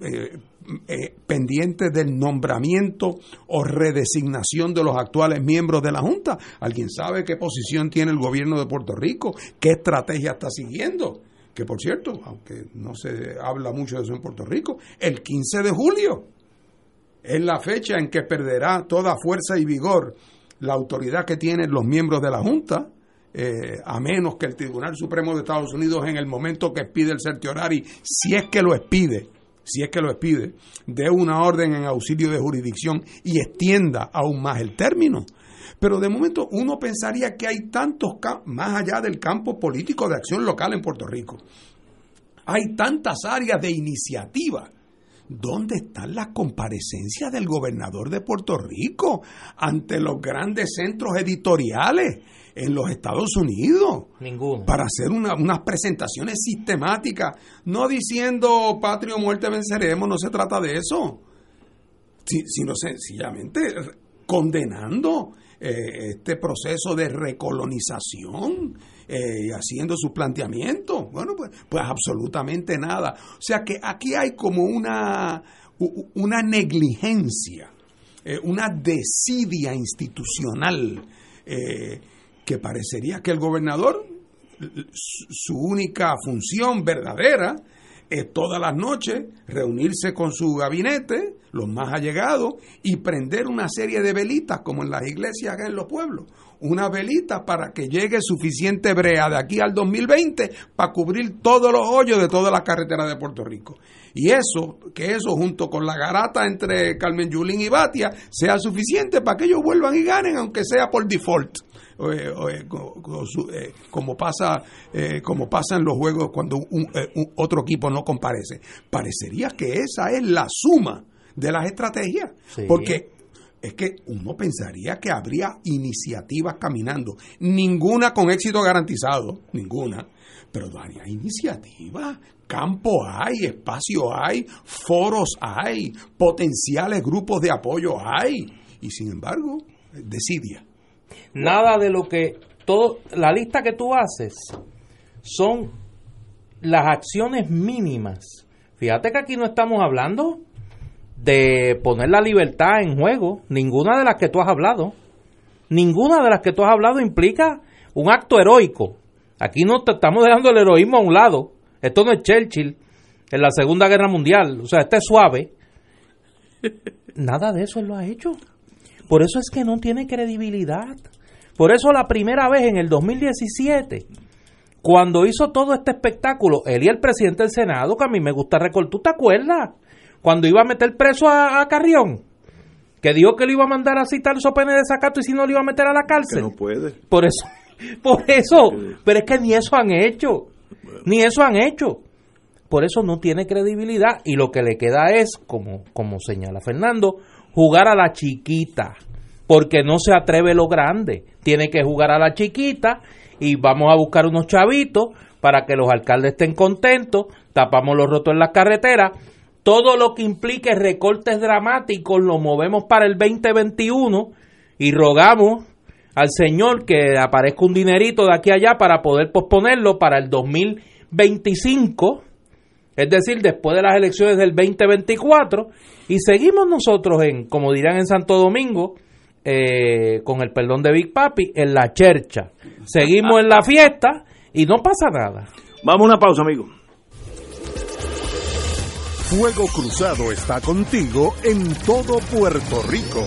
eh, pendientes del nombramiento o redesignación de los actuales miembros de la Junta? ¿Alguien sabe qué posición tiene el gobierno de Puerto Rico? ¿Qué estrategia está siguiendo? Que por cierto, aunque no se habla mucho de eso en Puerto Rico, el 15 de julio es la fecha en que perderá toda fuerza y vigor la autoridad que tienen los miembros de la Junta, eh, a menos que el Tribunal Supremo de Estados Unidos en el momento que expide el certiorari, si es que lo expide, si es que lo expide, dé una orden en auxilio de jurisdicción y extienda aún más el término. Pero de momento uno pensaría que hay tantos, más allá del campo político de acción local en Puerto Rico, hay tantas áreas de iniciativa. ¿Dónde están las comparecencias del gobernador de Puerto Rico ante los grandes centros editoriales en los Estados Unidos? Ninguno. Para hacer unas presentaciones sistemáticas, no diciendo patria o muerte venceremos, no se trata de eso, sino sencillamente condenando eh, este proceso de recolonización eh, haciendo su planteamiento. Bueno, pues, pues absolutamente nada. O sea que aquí hay como una, una negligencia, eh, una desidia institucional que parecería que el gobernador, su única función verdadera, es todas las noches reunirse con su gabinete, los más allegados, y prender una serie de velitas, como en las iglesias en los pueblos. Una velita para que llegue suficiente brea de aquí al 2020 para cubrir todos los hoyos de toda la carretera de Puerto Rico. Y eso, que eso junto con la garata entre Carmen Yulín y Batia, sea suficiente para que ellos vuelvan y ganen, aunque sea por default. Eh, eh, como pasa eh, como pasa en los juegos cuando un, otro equipo no comparece. Parecería que esa es la suma de las estrategias, porque es que uno pensaría que habría iniciativas caminando, ninguna con éxito garantizado, ninguna, pero varias iniciativas, campo hay, espacio hay, foros hay, potenciales grupos de apoyo hay, y sin embargo, decidia. Nada de lo que todo la lista que tú haces son las acciones mínimas. Fíjate que aquí no estamos hablando de poner la libertad en juego, ninguna de las que tú has hablado. Ninguna de las que tú has hablado implica un acto heroico. Aquí no te estamos dejando el heroísmo a un lado. Esto no es Churchill en la Segunda Guerra Mundial. O sea, este es suave. Nada de eso él lo ha hecho. Por eso es que no tiene credibilidad. Por eso la primera vez en el 2017, cuando hizo todo este espectáculo, él y el presidente del Senado, que a mí me gusta recordar, ¿tú te acuerdas? Cuando iba a meter preso a, Carrión, que dijo que lo iba a mandar a citar su pene de sacato y si no lo iba a meter a la cárcel. no puede. Por eso, por eso, pero es que ni eso han hecho, ni eso han hecho. Por eso no tiene credibilidad y lo que le queda es, como, como señala Fernando, jugar a la chiquita, porque no se atreve lo grande, tiene que jugar a la chiquita y vamos a buscar unos chavitos para que los alcaldes estén contentos, tapamos los rotos en las carreteras, todo lo que implique recortes dramáticos lo movemos para el 2021 y rogamos al Señor que aparezca un dinerito de aquí a allá para poder posponerlo para el 2025 es decir, después de las elecciones del 2024, y seguimos nosotros en, como dirán en Santo Domingo, eh, con el perdón de Big Papi, en la chercha. Seguimos en la fiesta y no pasa nada. Vamos a una pausa, amigo. Fuego Cruzado está contigo en todo Puerto Rico.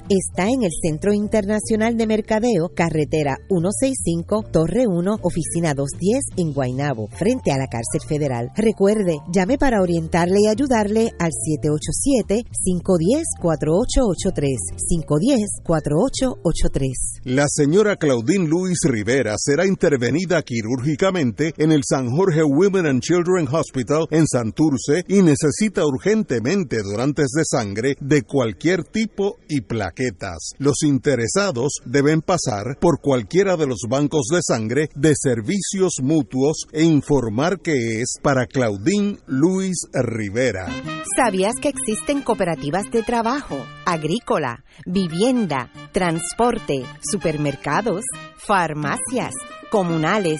está en el Centro Internacional de Mercadeo, carretera 165, Torre 1, oficina 210 en Guaynabo, frente a la cárcel federal. Recuerde, llame para orientarle y ayudarle al 787-510-4883, 510-4883. La señora Claudine Luis Rivera será intervenida quirúrgicamente en el San Jorge Women and Children Hospital en Santurce y necesita urgentemente donantes de sangre de cualquier tipo y placa. Los interesados deben pasar por cualquiera de los bancos de sangre de servicios mutuos e informar que es para Claudín Luis Rivera. ¿Sabías que existen cooperativas de trabajo, agrícola, vivienda, transporte, supermercados, farmacias, comunales,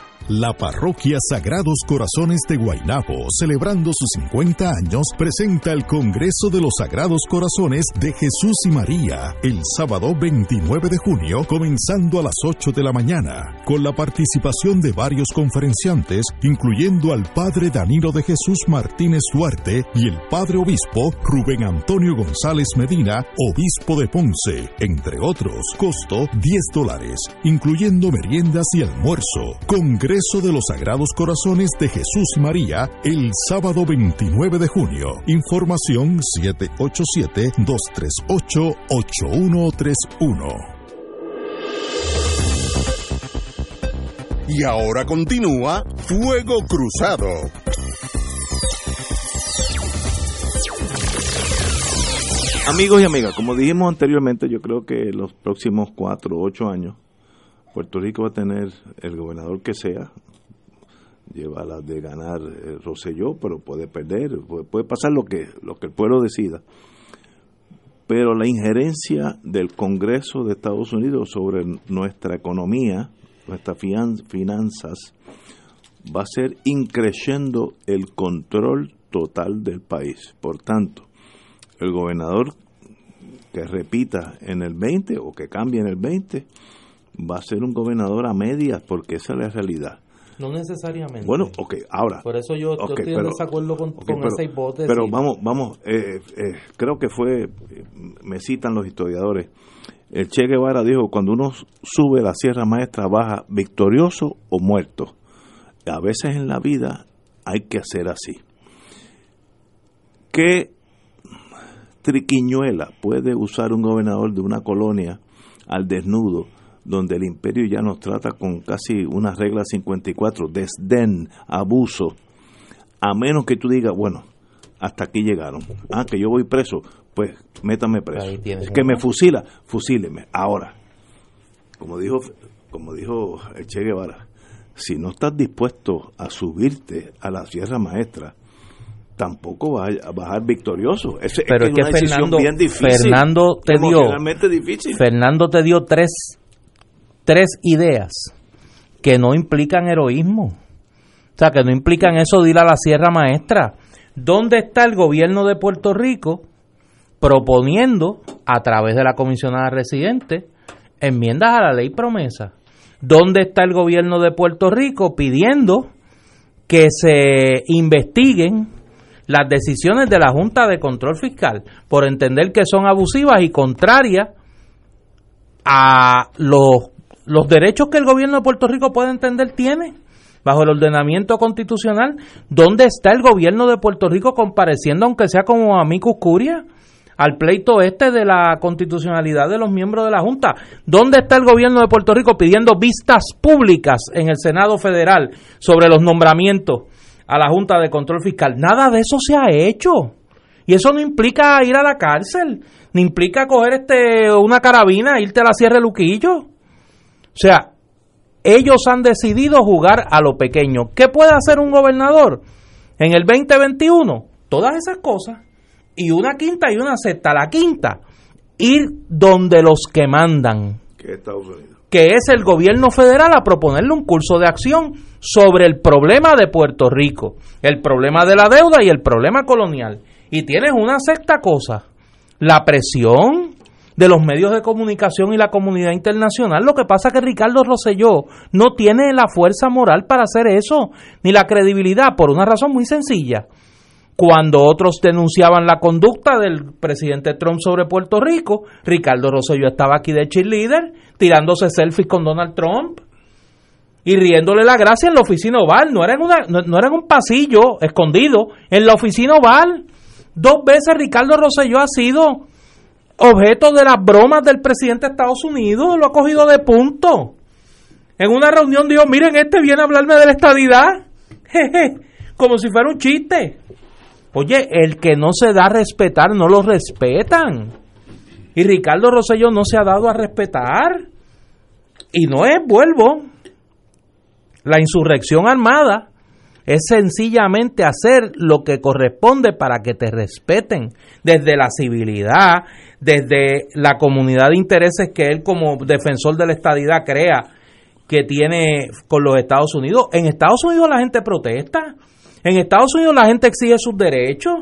La parroquia Sagrados Corazones de Guaynabo, celebrando sus 50 años, presenta el Congreso de los Sagrados Corazones de Jesús y María, el sábado 29 de junio, comenzando a las 8 de la mañana, con la participación de varios conferenciantes, incluyendo al Padre Danilo de Jesús Martínez Duarte y el Padre Obispo Rubén Antonio González Medina, Obispo de Ponce, entre otros. Costo 10 dólares, incluyendo meriendas y almuerzo. Congreso de los Sagrados Corazones de Jesús y María el sábado 29 de junio. Información 787-238-8131. Y ahora continúa Fuego Cruzado. Amigos y amigas, como dijimos anteriormente, yo creo que los próximos cuatro o ocho años Puerto Rico va a tener el gobernador que sea, lleva la de ganar eh, Roselló, pero puede perder, puede, pasar lo que, lo que el pueblo decida. Pero la injerencia del Congreso de Estados Unidos sobre nuestra economía, nuestras finanzas, va a ser increciendo el control total del país. Por tanto, el gobernador que repita en el 20 o que cambie en el 20 va a ser un gobernador a medias porque esa es la realidad. No necesariamente. Bueno, ok, ahora. Por eso yo, estoy en desacuerdo con, esa hipótesis. Pero vamos, vamos, eh, eh, creo que fue, me citan los historiadores, el Che Guevara dijo, cuando uno sube la Sierra Maestra baja victorioso o muerto. A veces en la vida hay que hacer así. ¿Qué triquiñuela puede usar un gobernador de una colonia al desnudo, donde el imperio ya nos trata con casi una regla 54, desdén, abuso, a menos que tú digas, bueno, hasta aquí llegaron. Ah, que yo voy preso, pues métame preso. Que me fusila, fusíleme. Ahora, como dijo, como dijo el Che Guevara, si no estás dispuesto a subirte a la Sierra Maestra, tampoco vas a bajar victorioso. Pero es, que Fernando, Fernando te dio difícil. Fernando te dio tres tres ideas que no implican heroísmo. O sea, que no implican eso de a la Sierra Maestra. ¿Dónde está el gobierno de Puerto Rico proponiendo, a través de la comisionada residente, enmiendas a la ley promesa? ¿Dónde está el gobierno de Puerto Rico pidiendo que se investiguen las decisiones de la Junta de Control Fiscal por entender que son abusivas y contrarias a los, los derechos que el gobierno de Puerto Rico puede entender tiene bajo el ordenamiento constitucional? ¿Dónde está el gobierno de Puerto Rico compareciendo, aunque sea como amicus curia, al pleito este de la constitucionalidad de los miembros de la Junta? ¿Dónde está el gobierno de Puerto Rico pidiendo vistas públicas en el Senado Federal sobre los nombramientos a la Junta de Control Fiscal? Nada de eso se ha hecho. Y eso no implica ir a la cárcel, ni implica coger este una carabina e irte a la Sierra de Luquillo. O sea, ellos han decidido jugar a lo pequeño. ¿Qué puede hacer un gobernador en el 2021? Todas esas cosas. Y una quinta y una sexta. La quinta, ir donde los que mandan. Que es el gobierno federal a proponerle un curso de acción sobre el problema de Puerto Rico, el problema de la deuda y el problema colonial. Y tienes una sexta cosa, la presión de los medios de comunicación y la comunidad internacional. Lo que pasa es que Ricardo Rosselló no tiene la fuerza moral para hacer eso, ni la credibilidad, por una razón muy sencilla. Cuando otros denunciaban la conducta del presidente Trump sobre Puerto Rico, Ricardo Rosselló estaba aquí de cheerleader, tirándose selfies con Donald Trump y riéndole la gracia en la oficina oval. No era en, una, no era en un pasillo escondido, en la oficina oval. Dos veces Ricardo Rosselló ha sido objeto de las bromas del presidente de Estados Unidos, lo ha cogido de punto. En una reunión dijo, miren, este viene a hablarme de la estadidad, como si fuera un chiste. Oye, el que no se da a respetar, no lo respetan. Y Ricardo Rosselló no se ha dado a respetar. Y no es, vuelvo, la insurrección armada es sencillamente hacer lo que corresponde para que te respeten desde la civilidad, desde la comunidad de intereses que él como defensor de la estadidad crea que tiene con los Estados Unidos. En Estados Unidos la gente protesta, en Estados Unidos la gente exige sus derechos.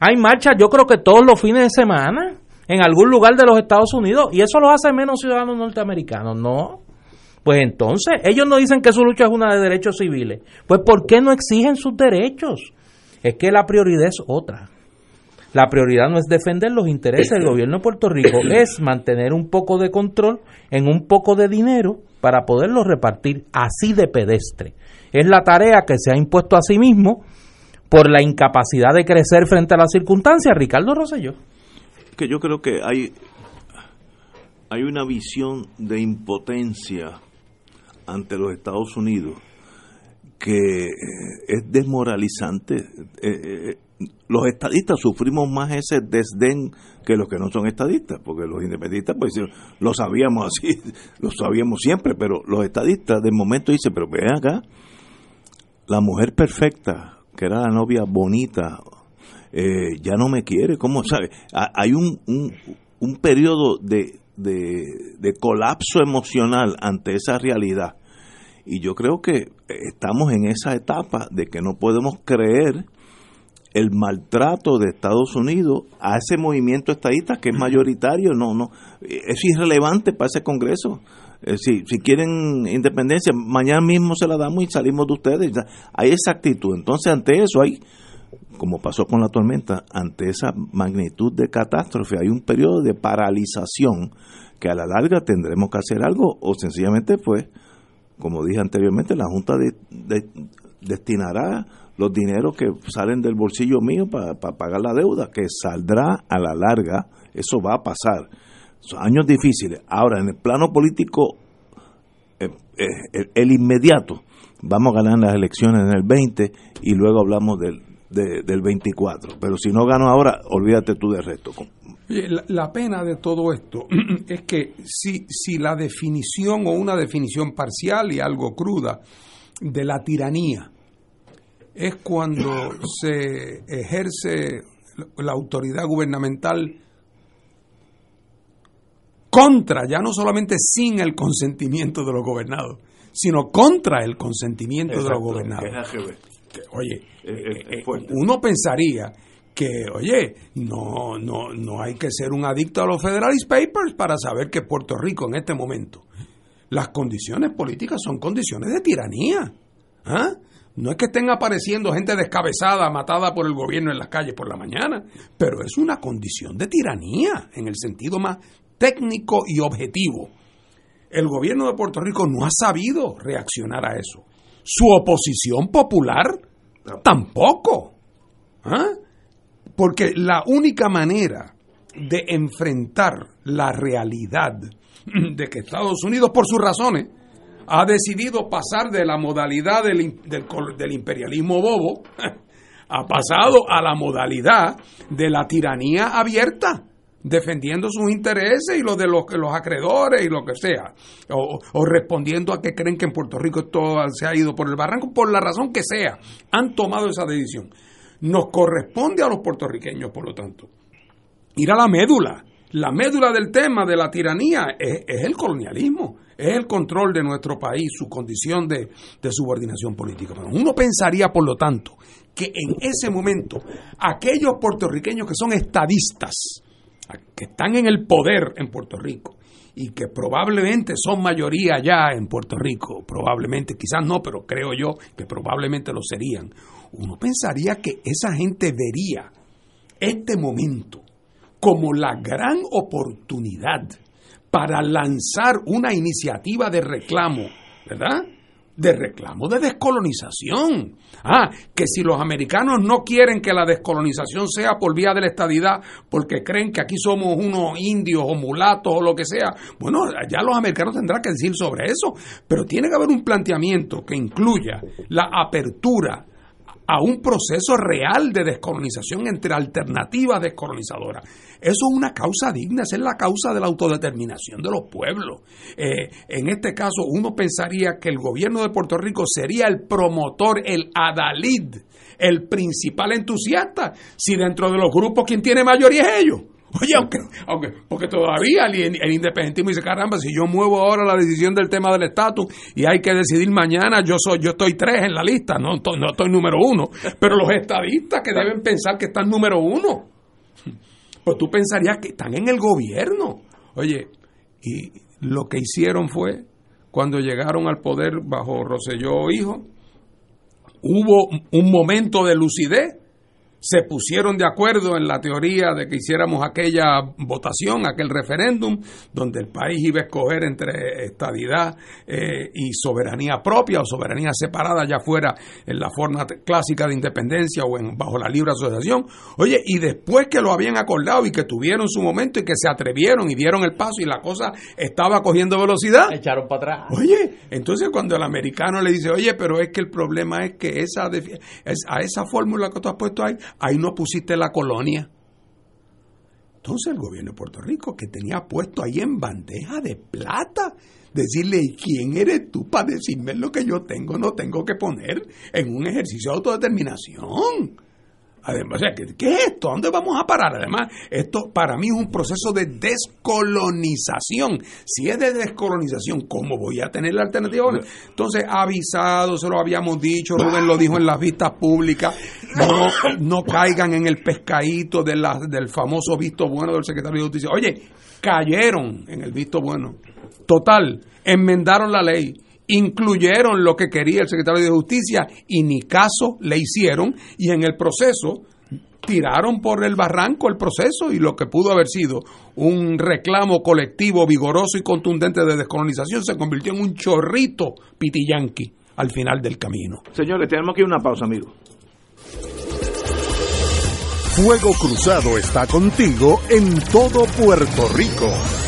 Hay marchas, yo creo que todos los fines de semana, en algún lugar de los Estados Unidos, y eso los hace menos ciudadanos norteamericanos, no. Pues entonces, ellos no dicen que su lucha es una de derechos civiles. Pues ¿por qué no exigen sus derechos? Es que la prioridad es otra. La prioridad no es defender los intereses del gobierno de Puerto Rico, es mantener un poco de control en un poco de dinero para poderlo repartir así de pedestre. Es la tarea que se ha impuesto a sí mismo por la incapacidad de crecer frente a las circunstancias. Ricardo Rosselló. Que yo creo que hay, hay una visión de impotencia ante los Estados Unidos que eh, es desmoralizante. Eh, eh, los estadistas sufrimos más ese desdén que los que no son estadistas, porque los independentistas pues lo sabíamos así, lo sabíamos siempre, pero los estadistas de momento dicen, pero ven acá, la mujer perfecta, que era la novia bonita, ya no me quiere, ¿cómo sabe? Hay un, un, un periodo de, de, colapso emocional ante esa realidad. Y yo creo que estamos en esa etapa de que no podemos creer el maltrato de Estados Unidos a ese movimiento estadista que es mayoritario, no, no, es irrelevante para ese Congreso. Eh, si, si quieren independencia, mañana mismo se la damos y salimos de ustedes. Hay esa actitud. Entonces, ante eso hay, como pasó con la tormenta, ante esa magnitud de catástrofe, hay un periodo de paralización que a la larga tendremos que hacer algo o sencillamente pues, como dije anteriormente, la Junta de, destinará los dineros que salen del bolsillo mío para pagar la deuda, que saldrá a la larga, eso va a pasar. Son años difíciles. Ahora, en el plano político, eh, eh, el, inmediato, vamos a ganar las elecciones en el 20 y luego hablamos del, del 24. Pero si no gano ahora, olvídate tú del resto. La, la, pena de todo esto es que si, si la definición o una definición parcial y algo cruda de la tiranía es cuando se ejerce la autoridad gubernamental contra, ya no solamente sin el consentimiento de los gobernados, sino contra el consentimiento de los gobernados. oye, eh, eh, uno pensaría que, oye, no, no, no hay que ser un adicto a los Federalist Papers para saber que Puerto Rico en este momento, las condiciones políticas son condiciones de tiranía. ¿Ah? No es que estén apareciendo gente descabezada, matada por el gobierno en las calles por la mañana, pero es una condición de tiranía en el sentido más técnico y objetivo. El gobierno de Puerto Rico no ha sabido reaccionar a eso. Su oposición popular tampoco. ¿Ah? Porque la única manera de enfrentar la realidad de que Estados Unidos, por sus razones, ha decidido pasar de la modalidad del, del, imperialismo bobo, ha pasado a la modalidad de la tiranía abierta, defendiendo sus intereses y los de los, los acreedores y lo que sea, o, o, respondiendo a que creen que en Puerto Rico esto se ha ido por el barranco, por la razón que sea, han tomado esa decisión. Nos corresponde a los puertorriqueños, por lo tanto, ir a la médula. La médula del tema de la tiranía es, el colonialismo, es el control de nuestro país, su condición de, subordinación política. uno pensaría, por lo tanto, que en ese momento aquellos puertorriqueños que son estadistas, que están en el poder en Puerto Rico y que probablemente son mayoría ya en Puerto Rico, probablemente, quizás no, pero creo yo que probablemente lo serían, uno pensaría que esa gente vería este momento como la gran oportunidad para lanzar una iniciativa de reclamo, ¿verdad? De reclamo de descolonización. Ah, que si los americanos no quieren que la descolonización sea por vía de la estadidad, porque creen que aquí somos unos indios o mulatos o lo que sea, bueno, ya los americanos tendrán que decir sobre eso, pero tiene que haber un planteamiento que incluya la apertura a un proceso real de descolonización entre alternativas descolonizadoras. Eso es una causa digna, esa es la causa de la autodeterminación de los pueblos. Eh, en este caso, uno pensaría que el gobierno de Puerto Rico sería el promotor, el adalid, el principal entusiasta, si dentro de los grupos quien tiene mayoría es ellos. Oye, aunque, aunque, porque todavía el, independentismo dice, caramba, si yo muevo ahora la decisión del tema del estatus y hay que decidir mañana, yo soy, yo estoy tres en la lista, no, no estoy número uno. Pero los estadistas que deben pensar que están número uno, pues tú pensarías que están en el gobierno. Oye, y lo que hicieron fue, cuando llegaron al poder bajo Roselló Hijo, hubo un momento de lucidez se pusieron de acuerdo en la teoría de que hiciéramos aquella votación, aquel referéndum, donde el país iba a escoger entre estadidad eh, y soberanía propia o soberanía separada, ya fuera en la forma clásica de independencia o en, bajo la libre asociación. Oye, y después que lo habían acordado y que tuvieron su momento y que se atrevieron y dieron el paso y la cosa estaba cogiendo velocidad. Echaron para atrás. Oye, entonces cuando el americano le dice, oye, pero es que el problema es que esa a esa fórmula que tú has puesto ahí, ahí no pusiste la colonia. Entonces el gobierno de Puerto Rico, que tenía puesto ahí en bandeja de plata, decirle, ¿quién eres tú para decirme lo que yo tengo, no tengo que poner en un ejercicio de autodeterminación? Además, o sea, ¿qué, ¿qué, es esto? ¿A dónde vamos a parar? Además, esto para mí es un proceso de descolonización. Si es de descolonización, ¿cómo voy a tener la alternativa? Entonces, avisado, se lo habíamos dicho, Rubén lo dijo en las vistas públicas, no, no caigan en el pescadito de la, del famoso visto bueno del secretario de Justicia. Oye, cayeron en el visto bueno. Total, enmendaron la ley incluyeron lo que quería el secretario de Justicia y ni caso le hicieron y en el proceso tiraron por el barranco el proceso y lo que pudo haber sido un reclamo colectivo vigoroso y contundente de descolonización se convirtió en un chorrito pitillanqui al final del camino. Señores, tenemos que ir a una pausa, amigo. Fuego Cruzado está contigo en todo Puerto Rico.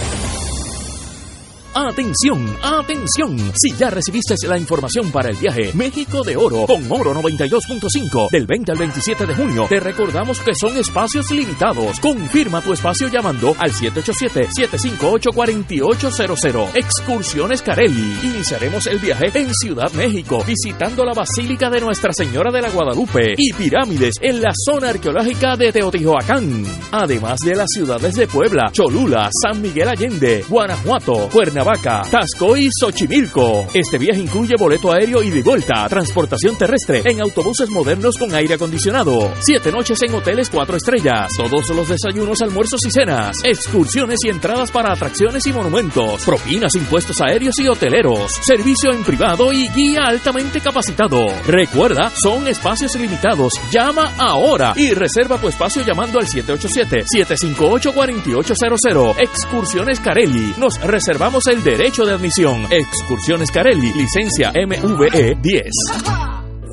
Atención, atención. Si ya recibiste la información para el viaje México de Oro con Oro 92.5 del 20 al 27 de junio, te recordamos que son espacios limitados. Confirma tu espacio llamando al 787-758-4800. Excursiones Carelli. Iniciaremos el viaje en Ciudad México, visitando la Basílica de Nuestra Señora de la Guadalupe y pirámides en la zona arqueológica de Teotihuacán. Además de las ciudades de Puebla, Cholula, San Miguel Allende, Guanajuato, Cuernavaca, Vaca, Tasco y Xochimilco. Este viaje incluye boleto aéreo y de vuelta, transportación terrestre en autobuses modernos con aire acondicionado, siete noches en hoteles cuatro estrellas, todos los desayunos, almuerzos y cenas, excursiones y entradas para atracciones y monumentos, propinas, impuestos aéreos y hoteleros, servicio en privado y guía altamente capacitado. Recuerda, son espacios limitados. Llama ahora y reserva tu espacio llamando al 787-758-4800. Excursiones Carelli. Nos reservamos el el derecho de admisión. Excursiones Carelli, licencia MVE 10.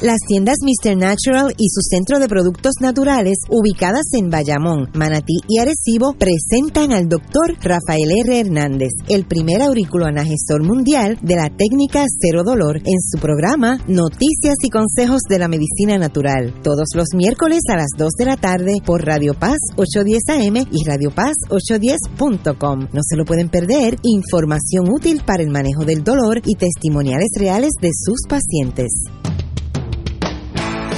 Las tiendas Mr. Natural y su centro de productos naturales, ubicadas en Bayamón, Manatí y Arecibo, presentan al doctor Rafael R. Hernández, el primer auriculoanagestor mundial de la técnica cero dolor, en su programa Noticias y Consejos de la Medicina Natural, todos los miércoles a las 2 de la tarde por Radio Paz 810 AM y Radio Paz 810.com. No se lo pueden perder, información útil para el manejo del dolor y testimoniales reales de sus pacientes.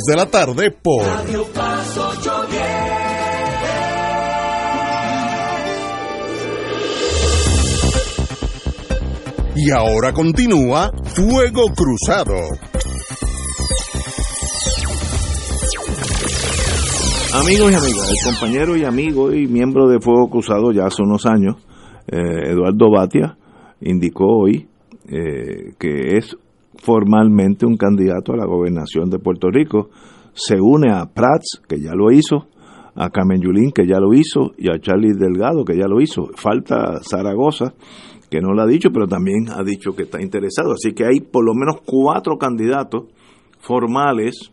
de la tarde por Radio Paz 810. Y ahora continúa Fuego Cruzado. Amigos y amigas, el compañero y amigo y miembro de Fuego Cruzado ya hace unos años, eh, Eduardo Batia, indicó hoy eh, que es formalmente un candidato a la gobernación de Puerto Rico. Se une a Prats, que ya lo hizo, a Carmen Yulín, que ya lo hizo, y a Charlie Delgado, que ya lo hizo. Falta Zaragoza, que no lo ha dicho, pero también ha dicho que está interesado. Así que hay por lo menos cuatro candidatos formales.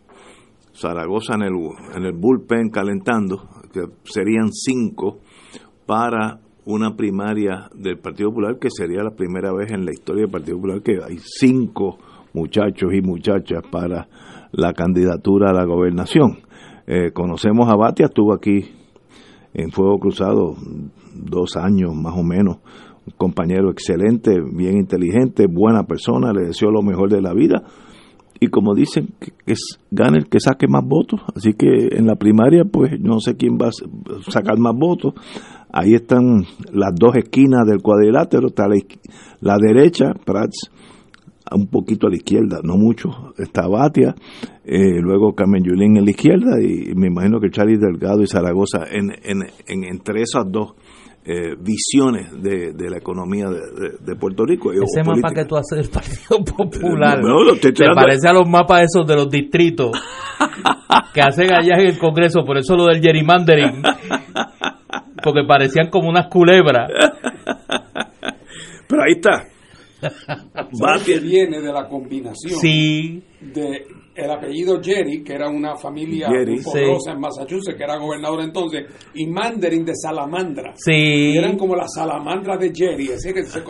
Zaragoza en el, en el bullpen calentando, que serían cinco para una primaria del Partido Popular, que sería la primera vez en la historia del Partido Popular que hay cinco muchachos y muchachas para la candidatura a la gobernación. Eh, conocemos a Batia, estuvo aquí en Fuego Cruzado dos años más o menos, un compañero excelente, bien inteligente, buena persona, le deseo lo mejor de la vida y como dicen que, es, gane el que saque más votos, así que en la primaria pues no sé quién va a sacar más votos. Ahí están las dos esquinas del cuadrilátero, está la, la derecha, Prats un poquito a la izquierda, no mucho, está Batia, eh, luego Carmen Yulín en la izquierda y me imagino que Charlie Delgado y Zaragoza en, en, en entre esas dos eh, visiones de, de, la economía de, Puerto Rico. Ese mapa que tú haces del Partido Popular, te, parece a los mapas esos de los distritos que hacen allá en el Congreso, por eso lo del gerrymandering, porque parecían como unas culebras. Pero ahí está. que viene de la combinación sí. de el apellido Jerry, que era una familia muy poderosa en Massachusetts, que era gobernador entonces, y Mandarin de Salamandra. Sí. eran como la salamandra de Jerry, así que se,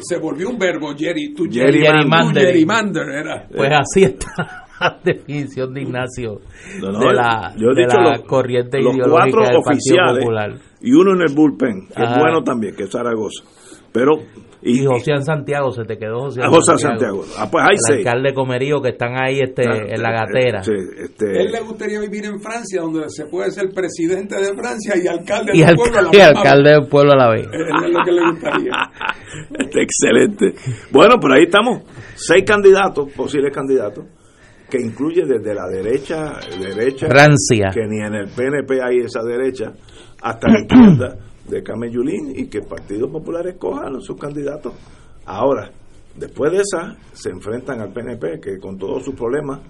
se, volvió un verbo, Jerry, tu Jerry, Jerry, Mander. era. Pues así está la definición de Ignacio de la, de la corriente ideológica del Partido Popular. Y uno en el bullpen, que es bueno también, que es Zaragoza. Pero y, José Santiago, se te quedó José, José Santiago. Ah, pues el alcalde Comerío que están ahí este, ah, en la gatera. Sí, este... Él le gustaría vivir en Francia, donde se puede ser presidente de Francia y alcalde del pueblo a la vez. Y alcalde del pueblo a la vez. Es lo que le gustaría. Excelente. Bueno, pero ahí estamos. Seis candidatos, posibles candidatos, que incluye desde la derecha, derecha Francia. que ni en el PNP hay esa derecha, hasta la izquierda de Camellulín y que el Partido Popular escoja a sus candidatos. Ahora, después de esa, se enfrentan al PNP, que con todos sus problemas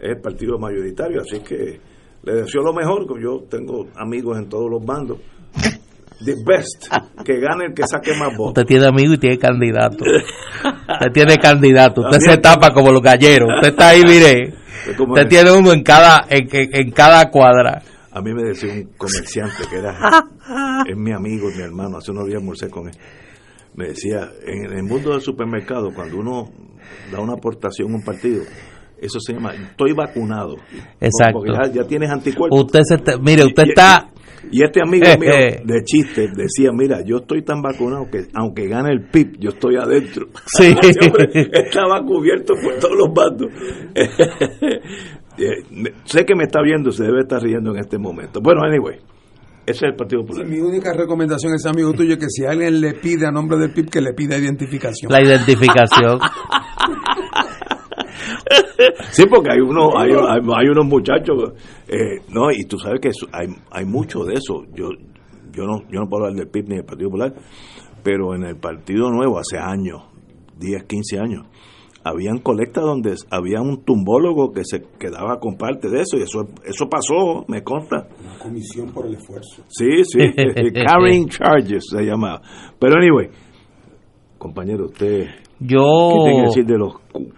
es el partido mayoritario, así que le deseo lo mejor, yo tengo amigos en todos los bandos. The best, que gane el que saque más votos. Usted tiene amigos y tiene candidato. Usted tiene candidato. Usted se tapa como los galleros. Usted está ahí, mire. Usted tiene uno en cada, en, en cada cuadra. A mí me decía un comerciante que era es mi amigo, mi hermano, hace unos días almorcé con él. Me decía, en el mundo del supermercado, cuando uno da una aportación a un partido, eso se llama, estoy vacunado. Exacto. Porque ya, tienes anticuerpos. Usted se mire, usted está... Y este amigo mío de chiste decía, mira, yo estoy tan vacunado que aunque gane el PIB, yo estoy adentro. Sí. estaba cubierto por todos los bandos. Eh, sé que me está viendo, se debe estar riendo en este momento. Bueno, anyway, ese es el Partido Popular. mi única recomendación es amigo tuyo que si alguien le pide a nombre del PIB que le pida identificación. La identificación. sí, porque hay unos hay, hay, unos muchachos, eh, no, y tú sabes que hay, hay mucho de eso. Yo yo no yo no puedo hablar del PIB ni del Partido Popular, pero en el Partido Nuevo hace años, 10, 15 años, habían colectas donde había un tumbólogo que se quedaba con parte de eso y eso eso pasó, me consta. Una comisión por el esfuerzo. Sí, sí, carrying charges se llamaba. Pero anyway, compañero, usted yo ¿qué tiene que decir de los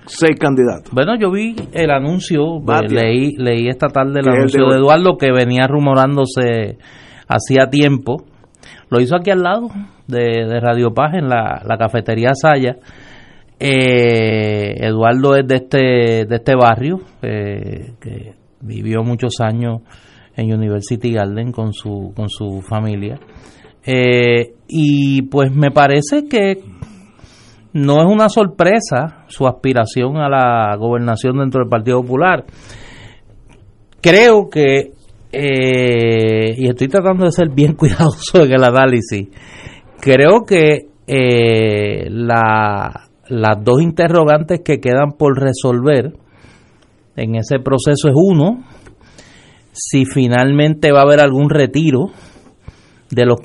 seis candidatos? Bueno, yo vi el anuncio, eh, leí leí esta tarde el anuncio de, Eduardo que venía rumorándose hacía tiempo. Lo hizo aquí al lado de, Radio Paz en la, la cafetería Saya eh, Eduardo es de este, de este barrio, eh, que vivió muchos años en University Garden con su, con su familia. Eh, y pues me parece que no es una sorpresa su aspiración a la gobernación dentro del Partido Popular. Creo que, y estoy tratando de ser bien cuidadoso en el análisis, creo que la las dos interrogantes que quedan por resolver en ese proceso es uno, si finalmente va a haber algún retiro de los,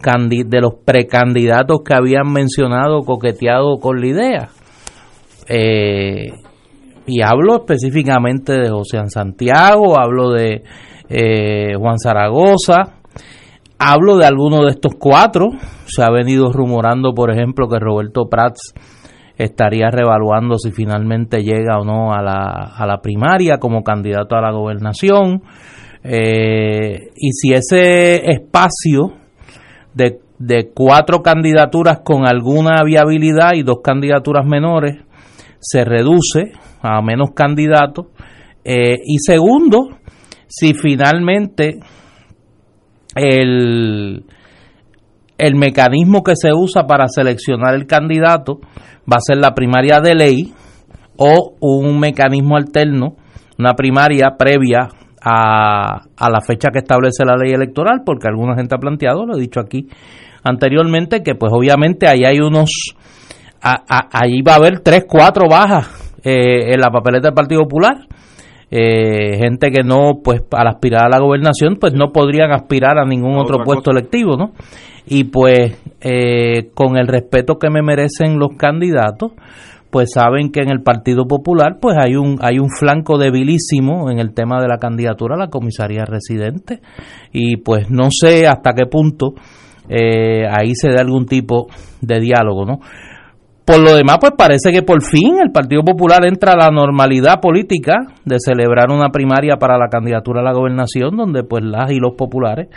de los precandidatos que habían mencionado, coqueteado con la idea. Eh, y hablo específicamente de José Santiago, hablo de eh, Juan Zaragoza, hablo de alguno de estos cuatro. Se ha venido rumorando, por ejemplo, que Roberto Prats estaría revaluando si finalmente llega o no a la, a la primaria como candidato a la gobernación. Eh, y si ese espacio de, de, cuatro candidaturas con alguna viabilidad y dos candidaturas menores se reduce a menos candidatos. Eh, y segundo, si finalmente el, el mecanismo que se usa para seleccionar el candidato va a ser la primaria de ley o un mecanismo alterno, una primaria previa a, a la fecha que establece la ley electoral, porque alguna gente ha planteado, lo he dicho aquí anteriormente, que pues obviamente ahí hay unos, ahí va a haber tres, cuatro bajas eh, en la papeleta del Partido Popular. Eh, gente que no, pues al aspirar a la gobernación, pues no podrían aspirar a ningún otro puesto electivo, ¿no? Y pues eh, con el respeto que me merecen los candidatos, pues saben que en el Partido Popular pues hay un hay un flanco debilísimo en el tema de la candidatura a la comisaría residente y pues no sé hasta qué punto eh, ahí se da algún tipo de diálogo, ¿no? Por lo demás, pues parece que por fin el Partido Popular entra a la normalidad política de celebrar una primaria para la candidatura a la gobernación, donde pues las y los populares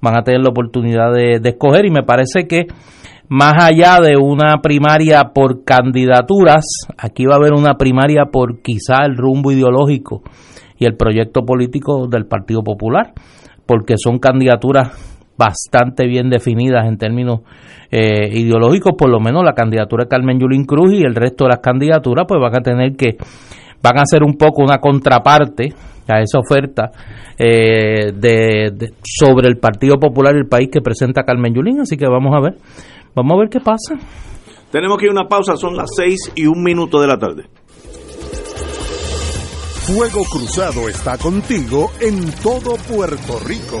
van a tener la oportunidad de, escoger. Y me parece que más allá de una primaria por candidaturas, aquí va a haber una primaria por quizá el rumbo ideológico y el proyecto político del Partido Popular, porque son candidaturas bastante bien definidas en términos eh, ideológicos, por lo menos la candidatura de Carmen Yulín Cruz y el resto de las candidaturas pues van a tener que, van a ser un poco una contraparte a esa oferta eh, de, sobre el Partido Popular y el país que presenta Carmen Yulín, así que vamos a ver Vamos a ver qué pasa. Tenemos que ir a una pausa, son las seis y un minuto de la tarde. Fuego Cruzado está contigo en todo Puerto Rico.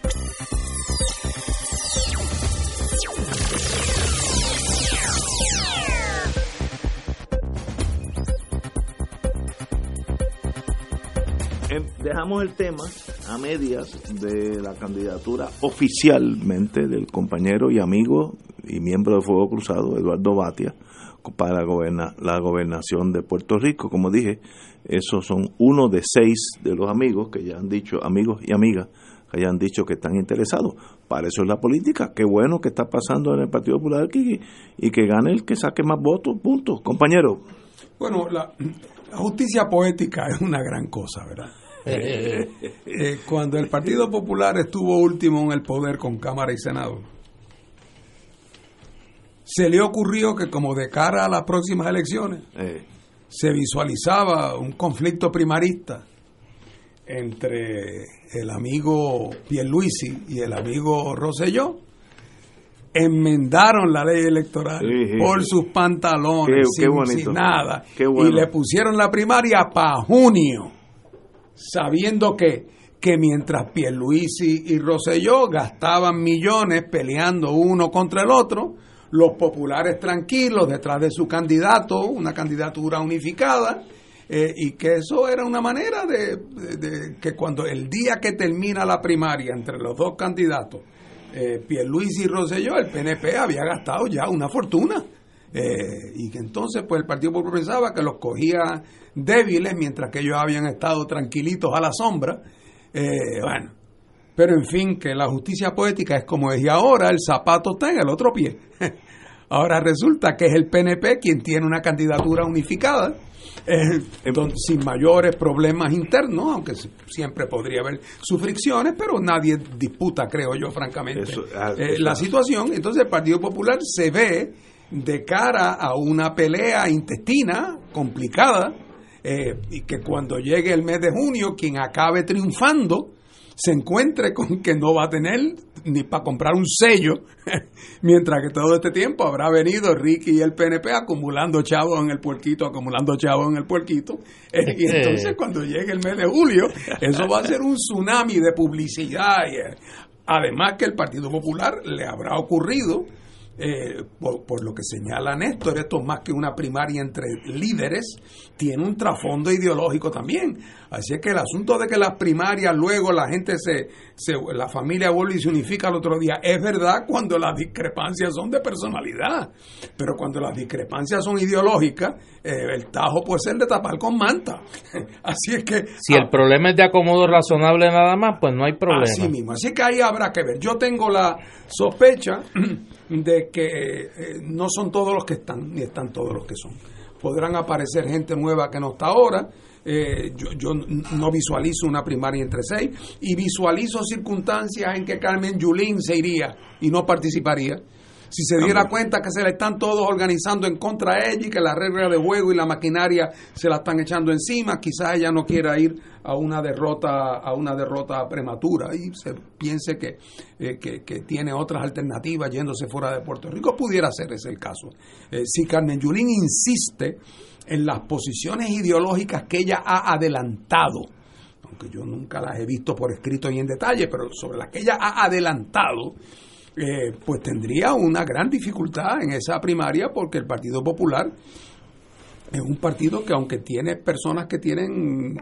Dejamos el tema a medias de la candidatura oficialmente del compañero y amigo y miembro de Fuego Cruzado, Eduardo Batia, para la, la gobernación de Puerto Rico. Como dije, esos son uno de seis de los amigos que ya han dicho, amigos y amigas, que ya han dicho que están interesados. Para eso es la política. Qué bueno que está pasando en el Partido Popular aquí y que gane el que saque más votos, punto. Compañero. Bueno, la justicia poética es una gran cosa, ¿verdad? Eh, eh, cuando el Partido Popular estuvo último en el poder con Cámara y Senado, se le ocurrió que como de cara a las próximas elecciones Eh, se visualizaba un conflicto primarista entre el amigo Pierluisi y el amigo Rosselló, enmendaron la ley electoral Sí, sí, por sí. sus pantalones, Qué- sin, nada, Qué bueno. y le pusieron la primaria para junio, sabiendo que, que mientras Pierluisi y Rosselló gastaban millones peleando uno contra el otro, los populares tranquilos detrás de su candidato, una candidatura unificada, eh, y que eso era una manera de, de- que cuando el día que termina la primaria entre los dos candidatos, eh, Pierluisi y Rosselló, el PNP había gastado ya una fortuna. Eh, y que entonces pues el Partido Popular pensaba que los cogía débiles mientras que ellos habían estado tranquilitos a la sombra. Eh, bueno, pero en fin, que la justicia poética es como es y ahora el zapato está en el otro pie. Ahora resulta que es el PNP quien tiene una candidatura unificada, eh, don- sin mayores problemas internos, aunque si- siempre podría haber sus fricciones, pero nadie disputa, creo yo, francamente, Eso, ah, eh, la situación. Entonces el Partido Popular se ve de cara a una pelea intestina complicada, eh, y que cuando llegue el mes de junio, quien acabe triunfando, se encuentre con que no va a tener ni para comprar un sello, mientras que todo este tiempo habrá venido Ricky y el PNP acumulando chavos en el puerquito, acumulando chavos en el puerquito, Eh, y entonces cuando llegue el mes de julio, eso va a ser un tsunami de publicidad. y, eh, además que el Partido Popular le habrá ocurrido eh, por, por lo que señala Néstor, esto más que una primaria entre líderes, tiene un trasfondo ideológico también. Así es que el asunto de que las primarias luego la gente se, se la familia vuelve y se unifica al otro día, es verdad cuando las discrepancias son de personalidad, pero cuando las discrepancias son ideológicas, eh, el tajo puede ser de tapar con manta. Así es que... Si el problema es de acomodo razonable nada más, pues no hay problema. Así mismo. Así que ahí habrá que ver. Yo tengo la sospecha de que eh, no son todos los que están, ni están todos los que son. Podrán aparecer gente nueva que no está ahora. Eh, yo, yo no visualizo una primaria entre seis y visualizo circunstancias en que Carmen Yulín se iría y no participaría. Si se diera cuenta que se le están todos organizando en contra de ella y que la regla de juego y la maquinaria se la están echando encima, quizás ella no quiera ir a una derrota a una derrota prematura y se piense que, eh, que, que tiene otras alternativas yéndose fuera de Puerto Rico. Pudiera ser ese el caso. Eh, si Carmen Yulín insiste en las posiciones ideológicas que ella ha adelantado, aunque yo nunca las he visto por escrito y en detalle, pero sobre las que ella ha adelantado, eh, pues tendría una gran dificultad en esa primaria porque el Partido Popular es un partido que aunque tiene personas que tienen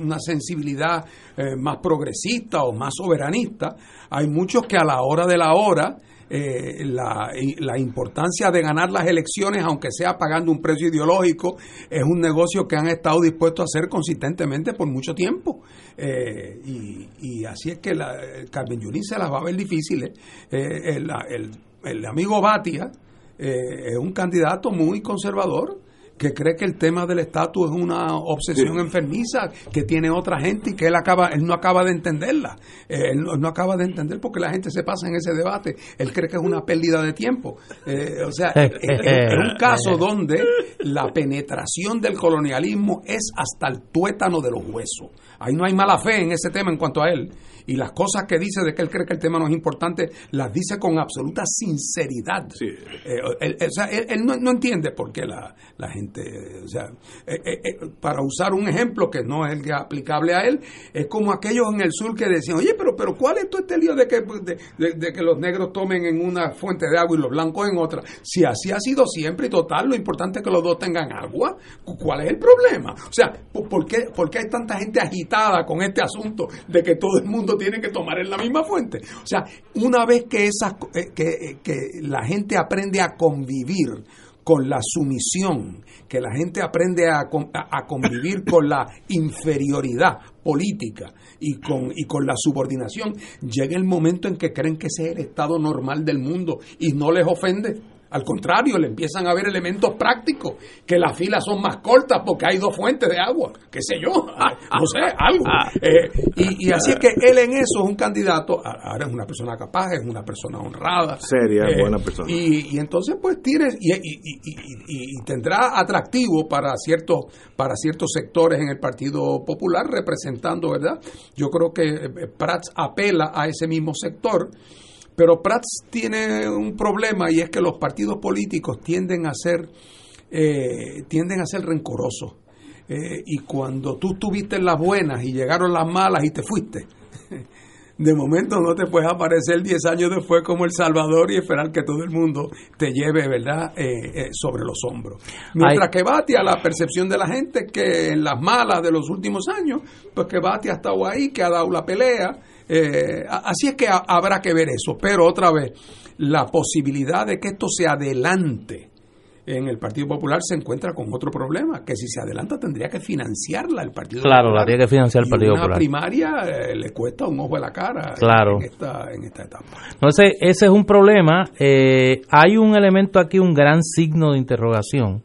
una sensibilidad eh, más progresista o más soberanista, hay muchos que a la hora de la hora eh, la, la importancia de ganar las elecciones, aunque sea pagando un precio ideológico, es un negocio que han estado dispuestos a hacer consistentemente por mucho tiempo. Eh, y, y así es que la, Carmen Yulín se las va a ver difíciles. Eh, el, el- el amigo Batia eh, es un candidato muy conservador que cree que el tema del estatus es una obsesión Sí. enfermiza que tiene otra gente y que él acaba él no acaba de entenderla. Eh, él no, no acaba de entender porque la gente se pasa en ese debate. Él cree que es una pérdida de tiempo. Eh, o sea es, es- es un caso donde la penetración del colonialismo es hasta el tuétano de los huesos. Ahí no hay mala fe en ese tema en cuanto a él y las cosas que dice de que él cree que el tema no es importante las dice con absoluta sinceridad Sí. eh, él, él- o sea, él- él no, no entiende por qué la, la gente, o sea, eh, eh, para usar un ejemplo que no es el aplicable a él, es como aquellos en el sur que decían, oye, pero pero ¿cuál es todo este lío de que, de, de- de que los negros tomen en una fuente de agua y los blancos en otra? Si así ha sido siempre y total, lo importante es que los dos tengan agua, ¿cuál es el problema? O sea, ¿por por qué, por qué hay tanta gente agitada con este asunto de que todo el mundo tiene que tomar en la misma fuente? O sea, una vez que, esas, eh, que, eh, que la gente aprende a convivir con la sumisión, que la gente aprende a convivir con la inferioridad política y con, y con la subordinación, llega el momento en que creen que ese es el estado normal del mundo y no les ofende. Al contrario, le empiezan a ver elementos prácticos, que las filas son más cortas porque hay dos fuentes de agua, qué sé yo, no sé, algo. Eh, y, así es que él en eso es un candidato, ahora es una persona capaz, es una persona honrada. Seria, eh, buena persona. Y, entonces pues tiene, y, y, tendrá atractivo para ciertos, para ciertos sectores en el Partido Popular representando, ¿verdad? Yo creo que eh, Prats apela a ese mismo sector pero Prats tiene un problema y es que los partidos políticos tienden a ser, eh, tienden a ser rencorosos. Eh, y cuando tú tuviste las buenas y llegaron las malas y te fuiste, de momento no te puedes aparecer 10 años después como El Salvador y esperar que todo el mundo te lleve, ¿verdad?, eh, sobre los hombros. Mientras que Bati, a la percepción de la gente que en las malas de los últimos años, pues que Bati ha estado ahí, que ha dado la pelea, eh, así es que habrá que ver eso, pero otra vez, la posibilidad de que esto se adelante en el Partido Popular se encuentra con otro problema, que si se adelanta tendría que financiarla el Partido Popular. Claro, la tiene que financiar el Partido una Popular. primaria eh, le cuesta un ojo de la cara claro. en, esta, en esta etapa. Entonces, ese es un problema. Eh, hay un elemento aquí, un gran signo de interrogación.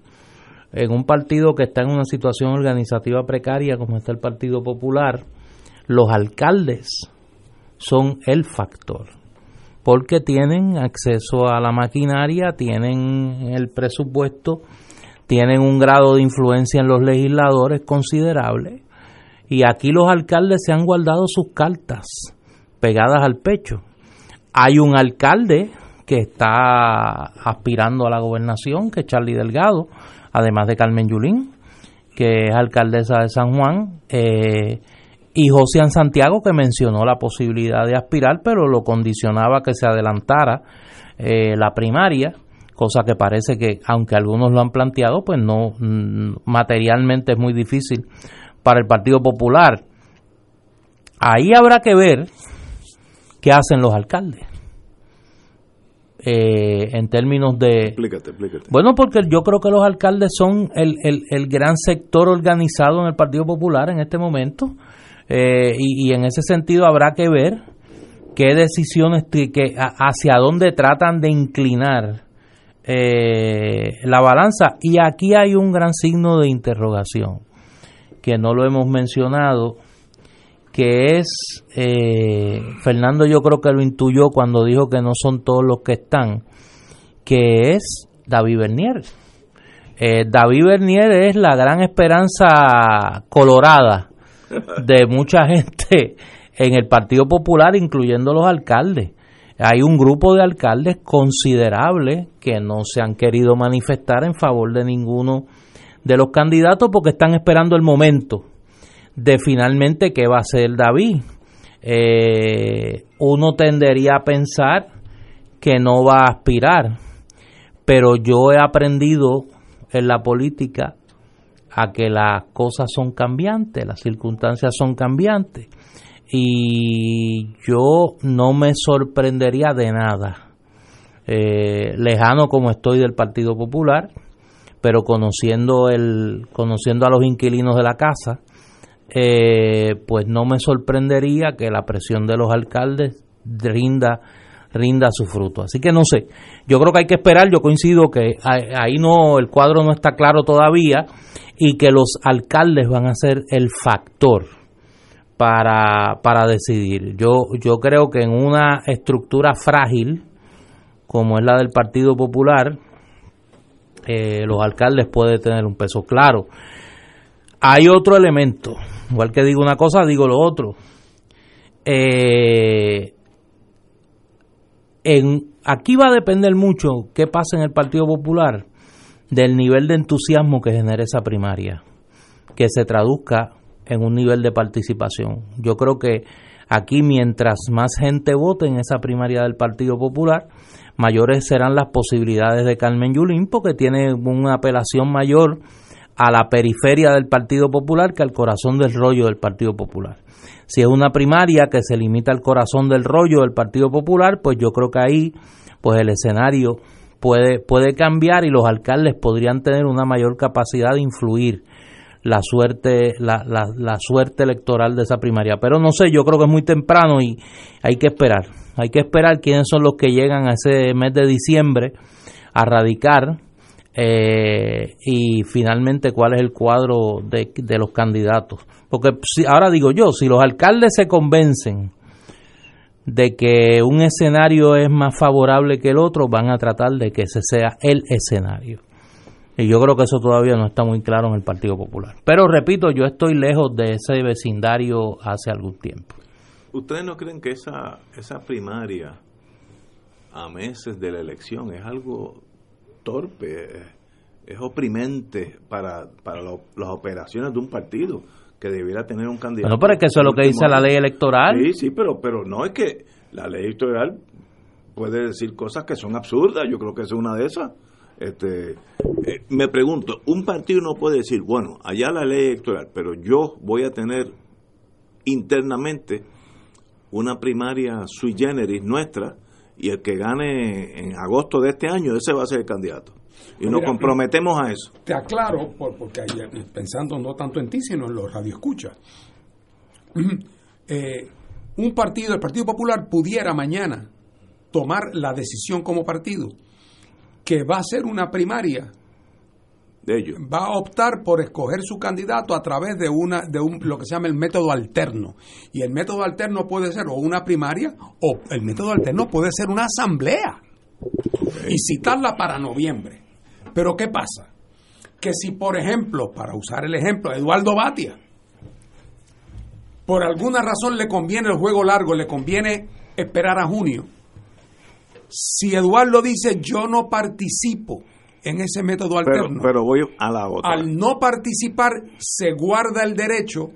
En un partido que está en una situación organizativa precaria como está el Partido Popular, los alcaldes son el factor, porque tienen acceso a la maquinaria, tienen el presupuesto, tienen un grado de influencia en los legisladores considerable, y aquí los alcaldes se han guardado sus cartas pegadas al pecho. Hay un alcalde que está aspirando a la gobernación, que es Charlie Delgado, además de Carmen Yulín, que es alcaldesa de San Juan, eh, y José Santiago que mencionó la posibilidad de aspirar, pero lo condicionaba que se adelantara eh, la primaria, cosa que parece que, aunque algunos lo han planteado, pues no mm, materialmente es muy difícil para el Partido Popular. Ahí habrá que ver qué hacen los alcaldes. Eh, en términos de... Explícate, explícate. Bueno, porque yo creo que los alcaldes son el, el, el gran sector organizado en el Partido Popular en este momento eh, y, en ese sentido habrá que ver qué decisiones, que, hacia dónde tratan de inclinar eh, la balanza. Y aquí hay un gran signo de interrogación, que no lo hemos mencionado, que es, eh, Fernando yo creo que lo intuyó cuando dijo que no son todos los que están, que es David Bernier. David Bernier es la gran esperanza colorada de mucha gente en el Partido Popular, incluyendo los alcaldes. Hay un grupo de alcaldes considerable que no se han querido manifestar en favor de ninguno de los candidatos porque están esperando el momento de finalmente qué va a hacer David. Eh, uno tendería a pensar que no va a aspirar, pero yo he aprendido en la política a que las cosas son cambiantes, las circunstancias son cambiantes. Y yo no me sorprendería de nada, eh, lejano como estoy del Partido Popular, pero conociendo, el, conociendo a los inquilinos de la casa, eh, pues no me sorprendería que la presión de los alcaldes rinda rinda su fruto. Así que no sé, yo creo que hay que esperar, yo coincido que ahí no, el cuadro no está claro todavía y que los alcaldes van a ser el factor para, para decidir. Yo, yo creo que en una estructura frágil, como es la del Partido Popular, eh, los alcaldes pueden tener un peso claro. Hay otro elemento, igual que digo una cosa, digo lo otro. Eh, en, aquí va a depender mucho qué pasa en el Partido Popular del nivel de entusiasmo que genera esa primaria, que se traduzca en un nivel de participación. Yo creo que aquí mientras más gente vote en esa primaria del Partido Popular, mayores serán las posibilidades de Carmen Yulín porque tiene una apelación mayor a la periferia del Partido Popular que al corazón del rollo del Partido Popular. Si es una primaria que se limita al corazón del rollo del Partido Popular, pues yo creo que ahí pues el escenario puede, puede cambiar y los alcaldes podrían tener una mayor capacidad de influir la suerte, la, la, suerte electoral de esa primaria. Pero no sé, yo creo que es muy temprano y hay que esperar. Hay que esperar quiénes son los que llegan a ese mes de diciembre a radicar eh, y finalmente cuál es el cuadro de, de los candidatos. Porque si, ahora digo yo, si los alcaldes se convencen de que un escenario es más favorable que el otro, van a tratar de que ese sea el escenario. Y yo creo que eso todavía no está muy claro en el Partido Popular. Pero repito, yo estoy lejos de ese vecindario hace algún tiempo. ¿Ustedes no creen que esa, esa primaria a meses de la elección es algo torpe, es oprimente para, para lo- las operaciones de un partido que debiera tener un candidato? Bueno, pero es que eso es lo que dice la ley electoral. Sí, sí, pero, pero no es que la ley electoral puede decir cosas que son absurdas, yo creo que es una de esas. Este, eh, me pregunto, un partido no puede decir, bueno, allá la ley electoral, pero yo voy a tener internamente una primaria sui generis nuestra y el que gane en agosto de este año, ese va a ser el candidato. Y nos comprometemos a eso. Te aclaro, por- porque ahí, pensando no tanto en ti, sino en los radioescuchas. Eh, un partido, el Partido Popular, pudiera mañana tomar la decisión como partido que va a ser una primaria, De ellos. va a optar por escoger su candidato a través de una de un lo que se llama el método alterno. Y el método alterno puede ser o una primaria o el método alterno puede ser una asamblea y citarla para noviembre. Pero ¿qué pasa? Que si, por ejemplo, para usar el ejemplo, Eduardo Batia, por alguna razón le conviene el juego largo, le conviene esperar a junio, si Eduardo dice yo no participo en ese método Pero, alterno, pero voy a la otra. al no participar se guarda el derecho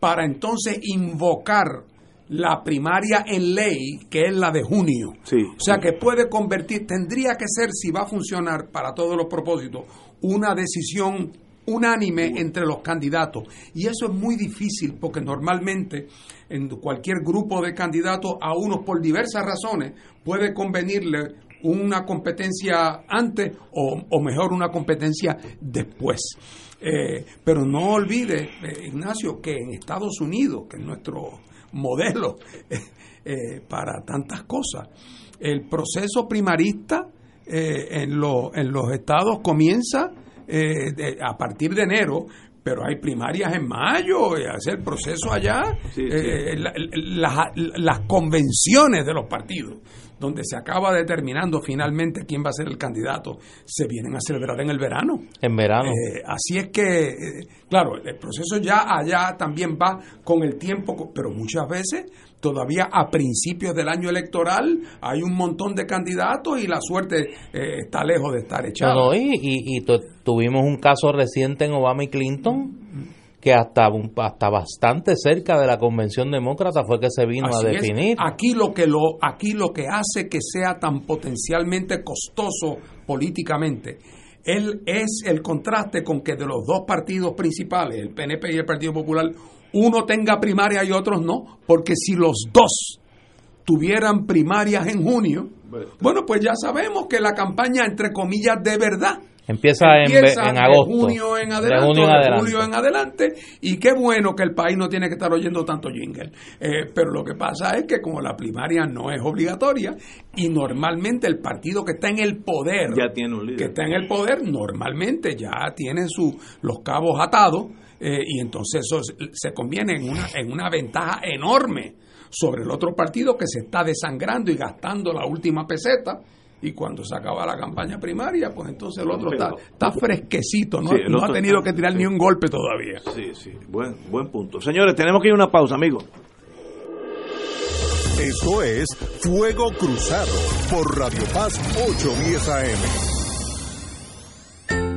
para entonces invocar la primaria en ley, que es la de junio. Sí, O sea que puede convertir, tendría que ser, si va a funcionar para todos los propósitos, una decisión unánime entre los candidatos. Y eso es muy difícil porque normalmente en cualquier grupo de candidatos a unos por diversas razones puede convenirle una competencia antes o, o mejor una competencia después. Eh, pero no olvide, eh, Ignacio, que en Estados Unidos, que es nuestro modelo eh, para tantas cosas, el proceso primarista eh, en, lo- en los estados comienza eh, de- a partir de enero, pero hay primarias en mayo, y hace el proceso allá, Sí, sí. eh, la- la- las convenciones de los partidos, donde se acaba determinando finalmente quién va a ser el candidato, se vienen a celebrar en el verano. En verano. Eh, así es que, eh, claro, el proceso ya allá también va con el tiempo, pero muchas veces todavía a principios del año electoral hay un montón de candidatos y la suerte eh, está lejos de estar echada. Y, y- y tu- tuvimos un caso reciente en Obama y Clinton que hasta, hasta bastante cerca de la convención demócrata fue que se vino Así a es. definir. Aquí lo que lo aquí lo que hace que sea tan potencialmente costoso políticamente él es el contraste con que de los dos partidos principales, el PNP y el Partido Popular, uno tenga primaria y otros no, porque si los dos tuvieran primarias en junio, bueno, pues ya sabemos que la campaña entre comillas de verdad Empieza, en, empieza en agosto. junio en de adelante, junio en de adelante. julio en adelante, y qué bueno que el país no tiene que estar oyendo tanto jingle. Eh, pero lo que pasa es que como la primaria no es obligatoria, y normalmente el partido que está en el poder, Ya tiene un líder. que está en el poder, normalmente ya tiene su, los cabos atados, eh, y entonces eso se- se conviene en una, en una ventaja enorme sobre el otro partido que se está desangrando y gastando la última peseta. Y cuando se acaba la campaña primaria, pues entonces el otro está, está fresquecito, no, Sí, no ha tenido está- que tirar sí. ni un golpe todavía. Sí, sí, buen, buen punto. Señores, tenemos que ir a una pausa, amigos. Esto es Fuego Cruzado por Radio Paz 810 AM.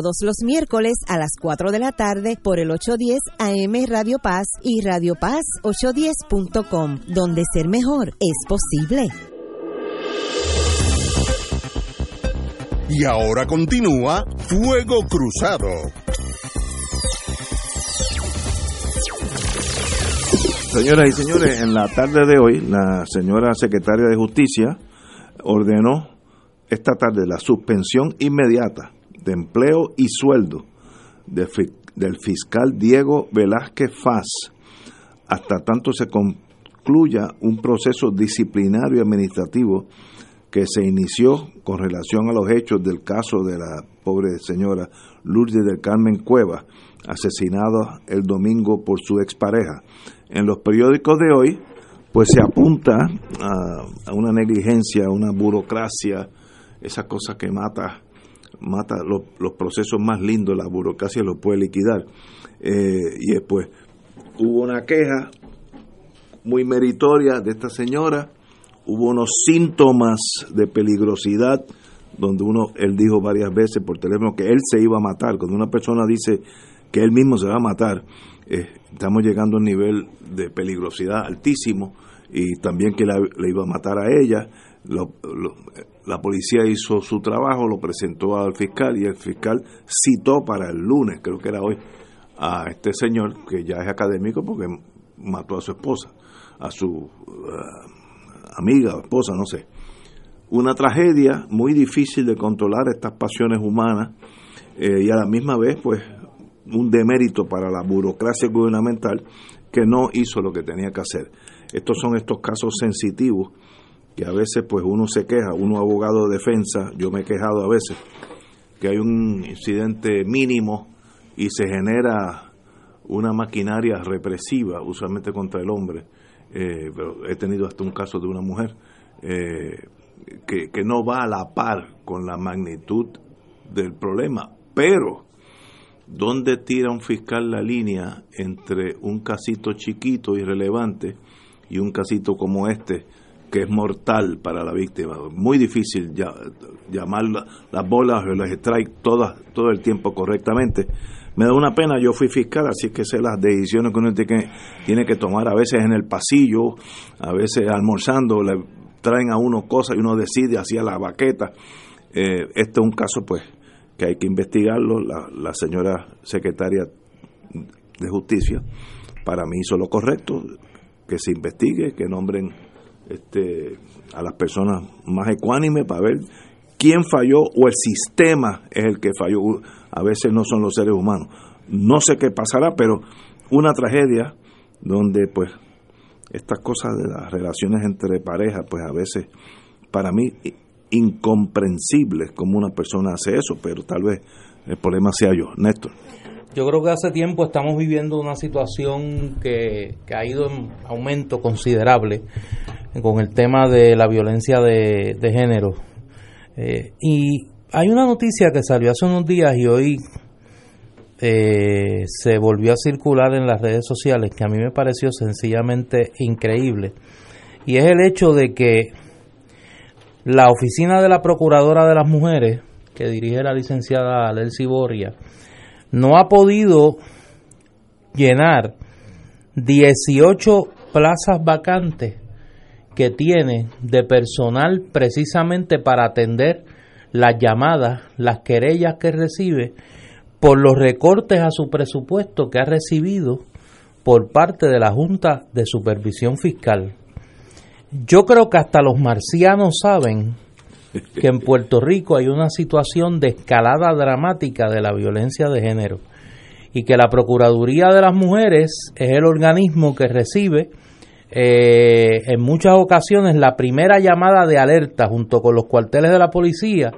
todos los miércoles a las 4 de la tarde por el 810 AM Radio Paz y Radio Paz 810.com, donde ser mejor es posible. Y ahora continúa Fuego Cruzado. Señoras y señores, en la tarde de hoy, la señora secretaria de Justicia ordenó esta tarde la suspensión inmediata de Empleo y Sueldo del fiscal Diego Velázquez Faz hasta tanto se concluya un proceso disciplinario administrativo que se inició con relación a los hechos del caso de la pobre señora Lourdes del Carmen Cueva, asesinada el domingo por su expareja. En los periódicos de hoy, pues se apunta a, una negligencia, una burocracia, esa cosa que mata mata los, procesos más lindos, la burocracia los puede liquidar. Eh, y después hubo una queja muy meritoria de esta señora, hubo unos síntomas de peligrosidad donde uno, él dijo varias veces por teléfono que él se iba a matar. Cuando una persona dice que él mismo se va a matar, eh, estamos llegando a un nivel de peligrosidad altísimo y también que le iba a matar a ella. La policía hizo su trabajo, lo presentó al fiscal y el fiscal citó para el lunes, creo que era hoy, a este señor que ya es académico porque mató a su esposa, a su uh, amiga o esposa, no sé. Una tragedia muy difícil de controlar estas pasiones humanas eh, y a la misma vez pues un demérito para la burocracia gubernamental que no hizo lo que tenía que hacer. Estos son estos casos sensitivos que a veces pues uno se queja, uno abogado de defensa, yo me he quejado a veces, que hay un incidente mínimo y se genera una maquinaria represiva, usualmente contra el hombre, eh, pero he tenido hasta un caso de una mujer, eh, que, que no va a la par con la magnitud del problema, pero ¿dónde tira un fiscal la línea entre un casito chiquito, irrelevante, y un casito como este, que es mortal para la víctima. Muy difícil llamar las bolas o los strikes todas, todo el tiempo correctamente. Me da una pena, yo fui fiscal, así que sé las decisiones que uno tiene que, tiene que tomar a veces en el pasillo, a veces almorzando, le traen a uno cosas y uno decide hacia la baqueta. Eh, este es un caso pues que hay que investigarlo. La, la señora secretaria de Justicia para mí hizo lo correcto, que se investigue, que nombren este, a las personas más ecuánimes para ver quién falló o el sistema es el que falló. A veces no son los seres humanos. no sé qué pasará, pero una tragedia donde pues estas cosas de las relaciones entre parejas, pues a veces para mí incomprensibles como una persona hace eso, pero tal vez el problema sea yo. Néstor. Yo creo que hace tiempo estamos viviendo una situación que, ha ido en aumento considerable con el tema de la violencia de, género. Eh, y hay una noticia que salió hace unos días y hoy eh, se volvió a circular en las redes sociales que a mí me pareció sencillamente increíble. Y es el hecho de que la oficina de la Procuradora de las Mujeres, que dirige la licenciada Lelsi Boria, no ha podido llenar 18 plazas vacantes que tiene de personal precisamente para atender las llamadas, las querellas que recibe por los recortes a su presupuesto que ha recibido por parte de la Junta de Supervisión Fiscal. Yo creo que hasta los marcianos saben que en Puerto Rico hay una situación de escalada dramática de la violencia de género y que la Procuraduría de las Mujeres es el organismo que recibe eh, en muchas ocasiones la primera llamada de alerta junto con los cuarteles de la policía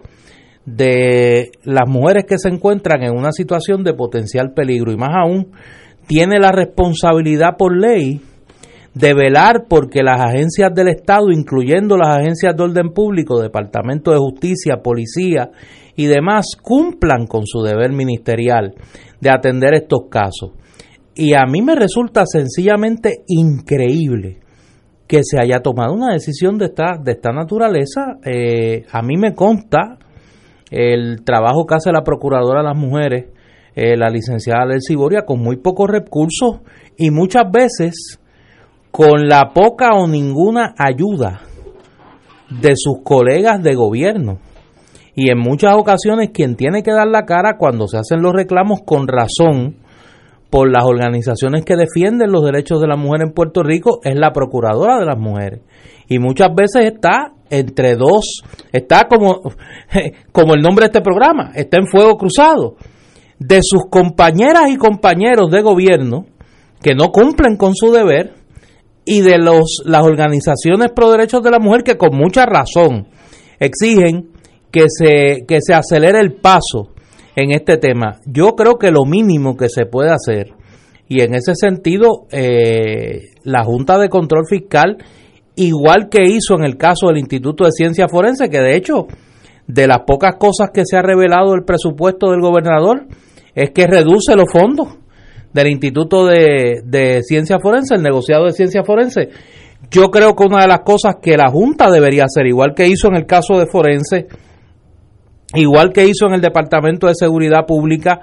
de las mujeres que se encuentran en una situación de potencial peligro. Y más aún tiene la responsabilidad por ley de velar porque las agencias del Estado, incluyendo las agencias de orden público, Departamento de Justicia, Policía y demás, cumplan con su deber ministerial de atender estos casos. Y a mí me resulta sencillamente increíble que se haya tomado una decisión de esta, de esta naturaleza. Eh, a mí me consta el trabajo que hace la Procuradora de las Mujeres, eh, la licenciada Lel Boria, con muy pocos recursos y muchas veces con la poca o ninguna ayuda de sus colegas de gobierno. Y en muchas ocasiones quien tiene que dar la cara cuando se hacen los reclamos con razón por las organizaciones que defienden los derechos de la mujer en Puerto Rico es la procuradora de las mujeres. Y muchas veces está entre dos, está como, como el nombre de este programa, está en fuego cruzado, de sus compañeras y compañeros de gobierno que no cumplen con su deber y de los, las organizaciones pro derechos de la mujer que con mucha razón exigen que se, que se acelere el paso en este tema. Yo creo que lo mínimo que se puede hacer, y en ese sentido, eh, la Junta de Control Fiscal, igual que hizo en el caso del Instituto de Ciencia Forense, que de hecho, de las pocas cosas que se ha revelado el presupuesto del gobernador, es que reduce los fondos del Instituto de, Ciencia Forense, el negociado de Ciencia Forense. Yo creo que una de las cosas que la Junta debería hacer, igual que hizo en el caso de Forense, igual que hizo en el Departamento de Seguridad Pública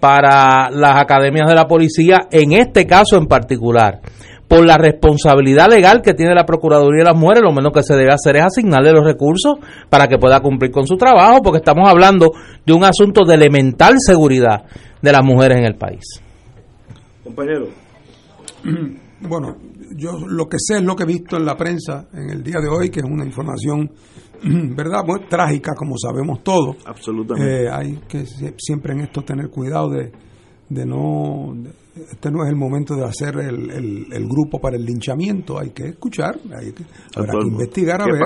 para las academias de la policía, en este caso en particular, por la responsabilidad legal que tiene la Procuraduría de las Mujeres, lo menos que se debe hacer es asignarle los recursos para que pueda cumplir con su trabajo, porque estamos hablando de un asunto de elemental seguridad de las mujeres en el país. Compañero. Bueno, yo lo que sé es lo que he visto en la prensa en el día de hoy, que es una información, ¿verdad? Muy trágica, como sabemos todos. Absolutamente. Eh, hay que siempre en esto tener cuidado de, de no. este no es el momento de hacer el, el, grupo para el linchamiento. Hay que escuchar, hay que, habrá que investigar a ver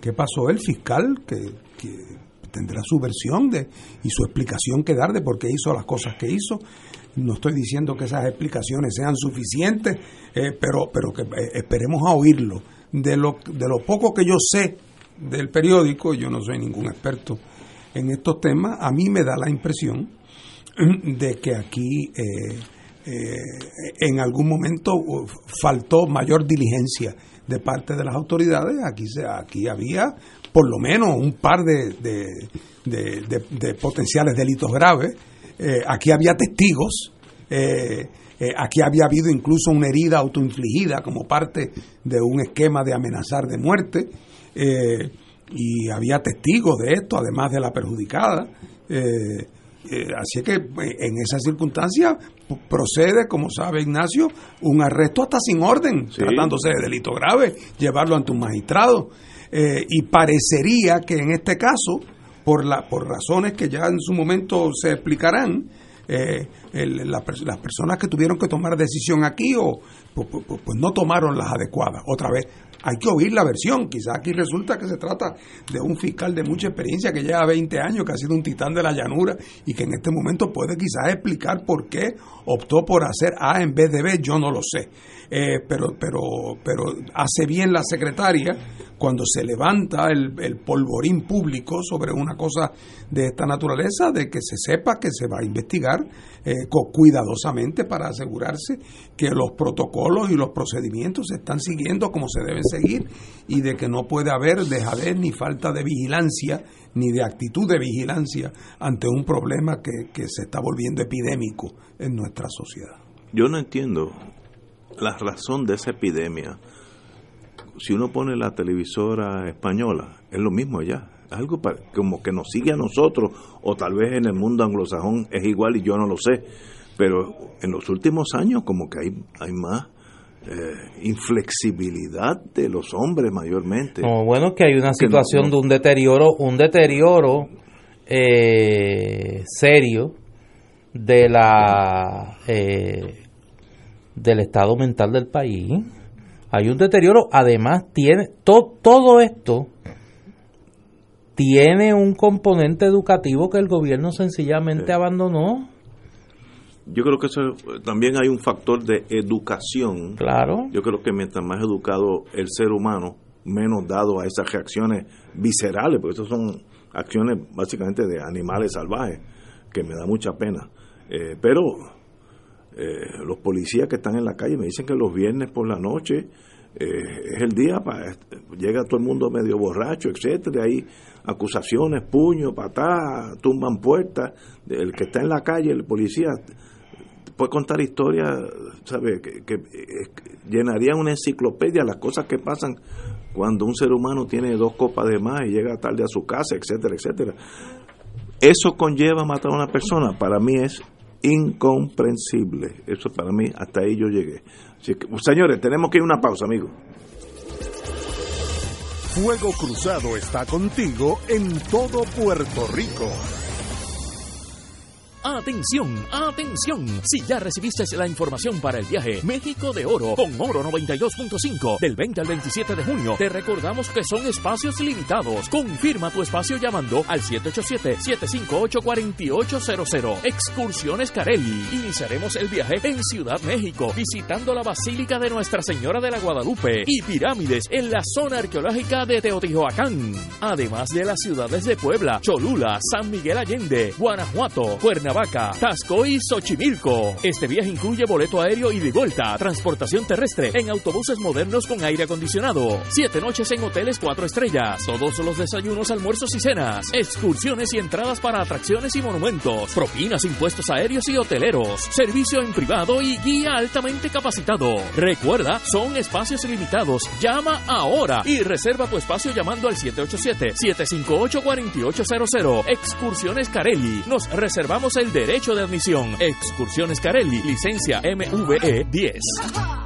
qué pasó el fiscal, que, que tendrá su versión de y su explicación que dar de por qué hizo las cosas que hizo. No estoy diciendo que esas explicaciones sean suficientes, eh, pero, pero que eh, esperemos a oírlo. De lo, de lo poco que yo sé del periódico, yo no soy ningún experto en estos temas, a mí me da la impresión de que aquí eh, en algún momento faltó mayor diligencia de parte de las autoridades. Aquí, se, aquí había por lo menos un par de, de potenciales delitos graves eh, aquí había testigos, eh, eh, aquí había habido incluso una herida autoinfligida como parte de un esquema de amenazar de muerte, y había testigos de esto, además de la perjudicada. así que en esa circunstancia procede, como sabe Ignacio, un arresto hasta sin orden, tratándose de delito grave, llevarlo ante un magistrado. y parecería que en este caso por, la, por razones que ya en su momento se explicarán, eh, las personas que tuvieron que tomar decisión aquí o pues, no tomaron las adecuadas. Otra vez, hay que oír la versión. Quizás aquí resulta que se trata de un fiscal de mucha experiencia que lleva 20 años, que ha sido un titán de la llanura y que en este momento puede quizás explicar por qué optó por hacer A en vez de B. Yo no lo sé. Eh, pero, pero, pero hace bien la secretaria cuando se levanta el, polvorín público sobre una cosa de esta naturaleza, de que se sepa que se va a investigar eh, cuidadosamente para asegurarse que los protocolos y los procedimientos se están siguiendo como se deben seguir y de que no puede haber dejadez ni falta de vigilancia ni de actitud de vigilancia ante un problema que, que se está volviendo epidémico en nuestra sociedad. Yo no entiendo la razón de esa epidemia. Si uno pone la televisora española, es lo mismo allá. algo como que nos sigue a nosotros, o tal vez en el mundo anglosajón es igual y yo no lo sé. Pero en los últimos años como que hay, hay más eh, inflexibilidad de los hombres mayormente. No, bueno, que hay una situación de un deterioro, un deterioro eh, serio de la eh, del estado mental del país. Hay un deterioro, además tiene todo esto tiene un componente educativo que el gobierno sencillamente abandonó. Yo creo que eso también hay un factor de educación. Claro. Yo creo que mientras más educado el ser humano, menos dado a esas reacciones viscerales, porque esas son acciones básicamente de animales salvajes, que me da mucha pena. Eh, pero eh, los policías que están en la calle me dicen que los viernes por la noche eh, es el día para llega todo el mundo medio borracho, etcétera, hay acusaciones, puños, patadas, tumban puertas, el que está en la calle, el policía puede contar historias, ¿sabe? Que, que, llenarían una enciclopedia las cosas que pasan cuando un ser humano tiene dos copas de más y llega tarde a su casa, etcétera, etcétera. Eso conlleva matar a una persona, para mí es incomprensible. Eso para mí, hasta ahí yo llegué. señores, tenemos que ir a una pausa, amigos. Fuego Cruzado está contigo en todo Puerto Rico. Atención, atención. Si ya recibiste la información para el viaje México de Oro con Oro 92.5 del 20 al 27 de junio, te recordamos que son espacios limitados. Confirma tu espacio llamando al 787-758-4800. Excursiones Carelli. Iniciaremos el viaje en Ciudad México, visitando la Basílica de Nuestra Señora de la Guadalupe y pirámides en la zona arqueológica de Teotihuacán. Además de las ciudades de Puebla, Cholula, San Miguel Allende, Guanajuato, Cuernavaca, Vaca, Tasco y Xochimilco. Este viaje incluye boleto aéreo y de vuelta, transportación terrestre en autobuses modernos con aire acondicionado, siete noches en hoteles cuatro estrellas, todos los desayunos, almuerzos y cenas, excursiones y entradas para atracciones y monumentos, propinas, impuestos aéreos y hoteleros, servicio en privado y guía altamente capacitado. Recuerda, son espacios limitados. Llama ahora y reserva tu espacio llamando al 787-758-4800. Excursiones Carelli. Nos reservamos el derecho de admisión. Excursiones Carelli, licencia MVE 10.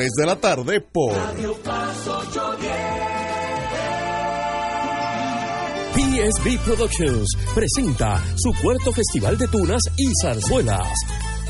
de la tarde por PSB Productions presenta su cuarto festival de tunas y zarzuelas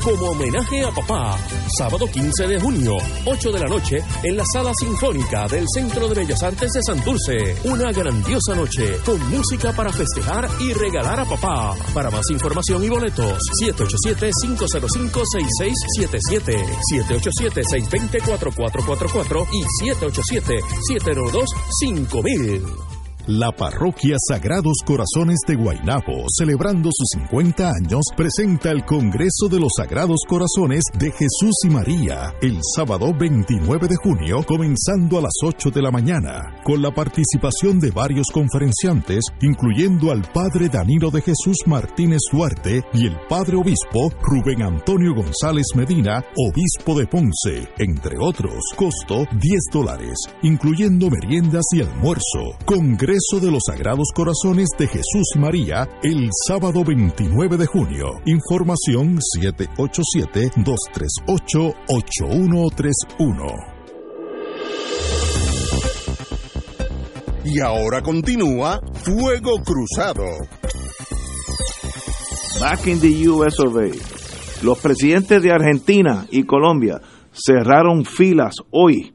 como homenaje a papá. Sábado 15 de junio, 8 de la noche, en la Sala Sinfónica del Centro de Bellas Artes de Santurce. Una grandiosa noche con música para festejar y regalar a papá. Para más información y boletos, 787-505-6677, 787-620-4444 y 787-702-5000. La parroquia Sagrados Corazones de Guaynabo, celebrando sus 50 años, presenta el Congreso de los Sagrados Corazones de Jesús y María, el sábado 29 de junio, comenzando a las 8 de la mañana, con la participación de varios conferenciantes, incluyendo al Padre Danilo de Jesús Martínez Duarte y el Padre Obispo Rubén Antonio González Medina, Obispo de Ponce, entre otros. Costo 10 dólares, incluyendo meriendas y almuerzo. Congreso Congreso de los Sagrados Corazones de Jesús y María el sábado 29 de junio. Información 787-238-8131. Y ahora continúa Fuego Cruzado. Back in the US of A. Los presidentes de Argentina y Colombia cerraron filas hoy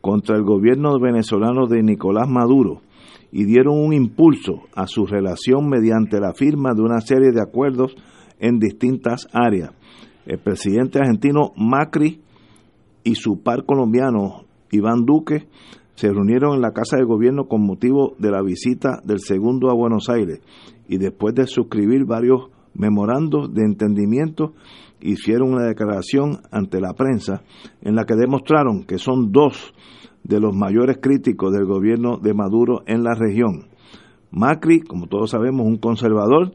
contra el gobierno venezolano de Nicolás Maduro y dieron un impulso a su relación mediante la firma de una serie de acuerdos en distintas áreas. El presidente argentino Macri y su par colombiano Iván Duque se reunieron en la Casa de Gobierno con motivo de la visita del segundo a Buenos Aires y después de suscribir varios memorandos de entendimiento hicieron una declaración ante la prensa en la que demostraron que son dos de los mayores críticos del gobierno de Maduro en la región. Macri, como todos sabemos, un conservador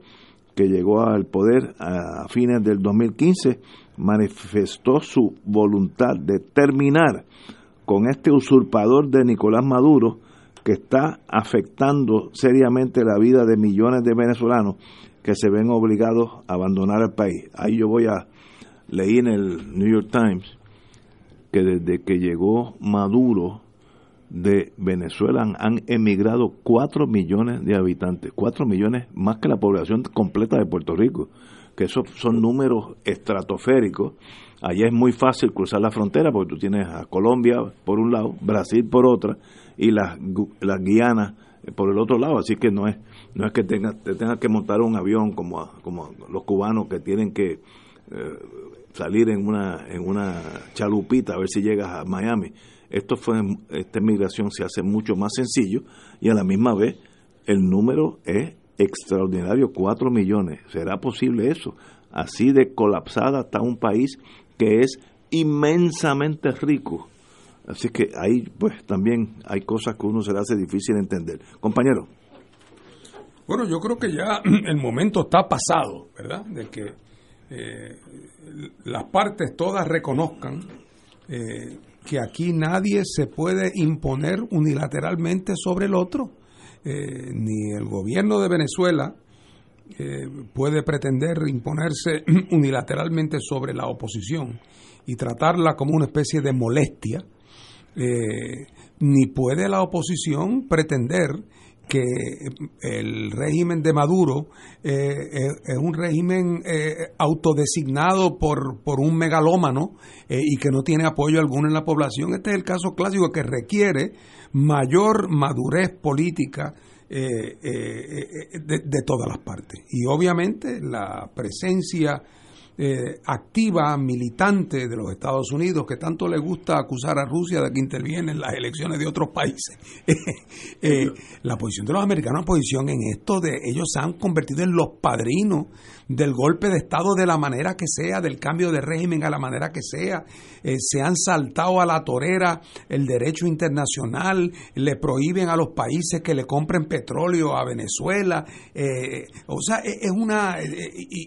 que llegó al poder a fines del 2015, manifestó su voluntad de terminar con este usurpador de Nicolás Maduro que está afectando seriamente la vida de millones de venezolanos que se ven obligados a abandonar el país. Ahí yo voy a leer en el New York Times que desde que llegó Maduro de Venezuela han, emigrado 4 millones de habitantes, 4 millones más que la población completa de Puerto Rico, que esos son números estratosféricos. Allá es muy fácil cruzar la frontera porque tú tienes a Colombia por un lado, Brasil por otra y las, las Guianas por el otro lado, así que no es no es que tenga, te tengas que montar un avión como, como los cubanos que tienen que eh, salir en una, en una chalupita a ver si llegas a Miami. Esto fue, esta migración se hace mucho más sencillo y a la misma vez el número es extraordinario, 4 millones. ¿Será posible eso? Así de colapsada está un país que es inmensamente rico. Así que ahí pues también hay cosas que uno se le hace difícil entender. Compañero. Bueno, yo creo que ya el momento está pasado, ¿verdad? De que eh, las partes todas reconozcan eh, que aquí nadie se puede imponer unilateralmente sobre el otro. Eh, ni el gobierno de Venezuela puede pretender imponerse unilateralmente sobre la oposición y tratarla como una especie de molestia, ni puede la oposición pretender que el régimen de Maduro eh, eh, es un régimen eh, autodesignado por, por un megalómano y que no tiene apoyo alguno en la población. Este es el caso clásico que requiere mayor madurez política de, de todas las partes. Y obviamente la presencia eh, activa, militante de los Estados Unidos, que tanto le gusta acusar a Rusia de que interviene en las elecciones de otros países. Eh, la posición de los americanos, la posición en esto de ellos se han convertido en los padrinos del golpe de Estado de la manera que sea, del cambio de régimen a la manera que sea, eh, se han saltado a la torera el derecho internacional, le prohíben a los países que le compren petróleo a Venezuela, o sea, e, es una,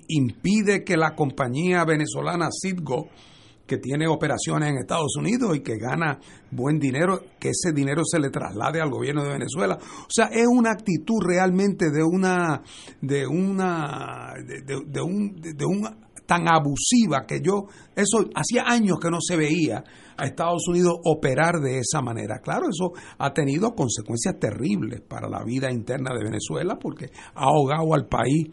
impide que la compañía venezolana Citgo, que tiene operaciones en Estados Unidos y que gana buen dinero, que ese dinero se le traslade al gobierno de Venezuela. O sea, es una actitud realmente de una, de una, de, un, de un tan abusiva que yo, eso hacía años que no se veía a Estados Unidos operar de esa manera. Claro, eso ha tenido consecuencias terribles para la vida interna de Venezuela porque ha ahogado al país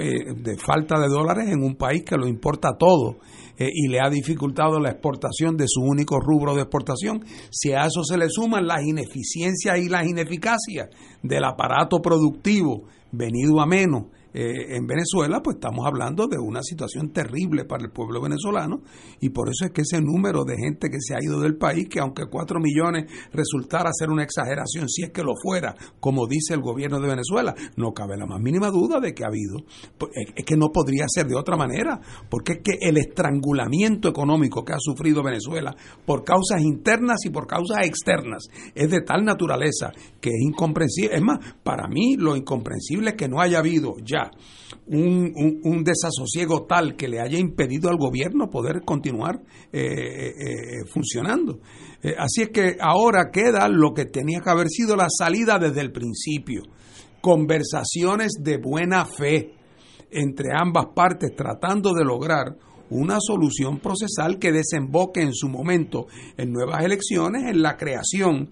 eh, de falta de dólares en un país que lo importa todo eh, y le ha dificultado la exportación de su único rubro de exportación. Si a eso se le suman las ineficiencias y las ineficacias del aparato productivo venido a menos eh, en Venezuela, pues estamos hablando de una situación terrible para el pueblo venezolano y por eso es que ese número de gente que se ha ido del país, que aunque cuatro millones resultara ser una exageración, si es que lo fuera, como dice el gobierno de Venezuela, no cabe la más mínima duda de que ha habido. Pues, es que no podría ser de otra manera, porque es que el estrangulamiento económico que ha sufrido Venezuela por causas internas y por causas externas es de tal naturaleza que es incomprensible. Es más, para mí lo incomprensible es que no haya habido ya un, desasosiego tal que le haya impedido al gobierno poder continuar eh, eh, eh, funcionando. así es que ahora queda lo que tenía que haber sido la salida desde el principio. Conversaciones de buena fe entre ambas partes tratando de lograr una solución procesal que desemboque en su momento en nuevas elecciones, en la creación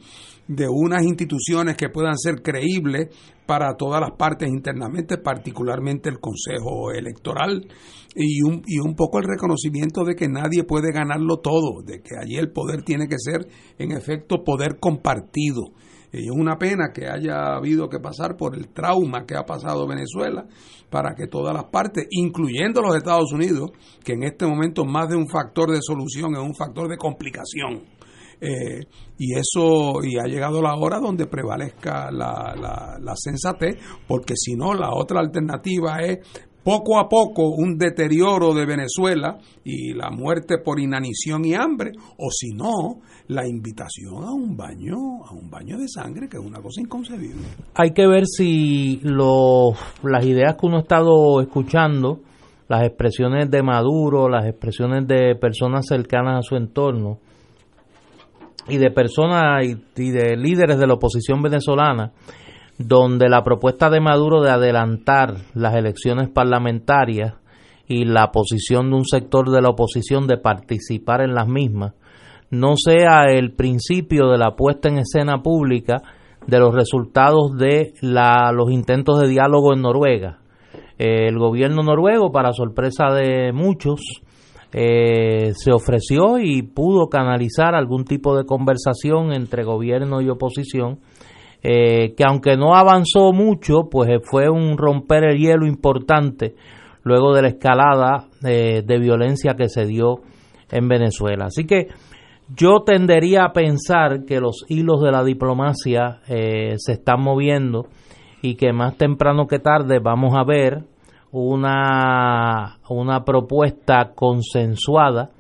de unas instituciones que puedan ser creíbles para todas las partes internamente, particularmente el Consejo Electoral, y un, y un poco el reconocimiento de que nadie puede ganarlo todo, de que allí el poder tiene que ser, en efecto, poder compartido. Y es una pena que haya habido que pasar por el trauma que ha pasado Venezuela para que todas las partes, incluyendo los Estados Unidos, que en este momento más de un factor de solución es un factor de complicación, eh, y eso, y ha llegado la hora donde prevalezca la, la, la sensatez, porque si no, la otra alternativa es poco a poco un deterioro de Venezuela y la muerte por inanición y hambre, o si no, la invitación a un baño, a un baño de sangre, que es una cosa inconcebible. Hay que ver si los, las ideas que uno ha estado escuchando, las expresiones de Maduro, las expresiones de personas cercanas a su entorno, y de personas y, de líderes de la oposición venezolana, donde la propuesta de Maduro de adelantar las elecciones parlamentarias y la posición de un sector de la oposición de participar en las mismas, no sea el principio de la puesta en escena pública de los resultados de la, los intentos de diálogo en Noruega. El gobierno noruego, para sorpresa de muchos, eh, se ofreció y pudo canalizar algún tipo de conversación entre gobierno y oposición, eh, que aunque no avanzó mucho, pues fue un romper el hielo importante luego de la escalada eh, de violencia que se dio en Venezuela. Así que yo tendería a pensar que los hilos de la diplomacia se están moviendo y que más temprano que tarde vamos a ver una, una propuesta consensuada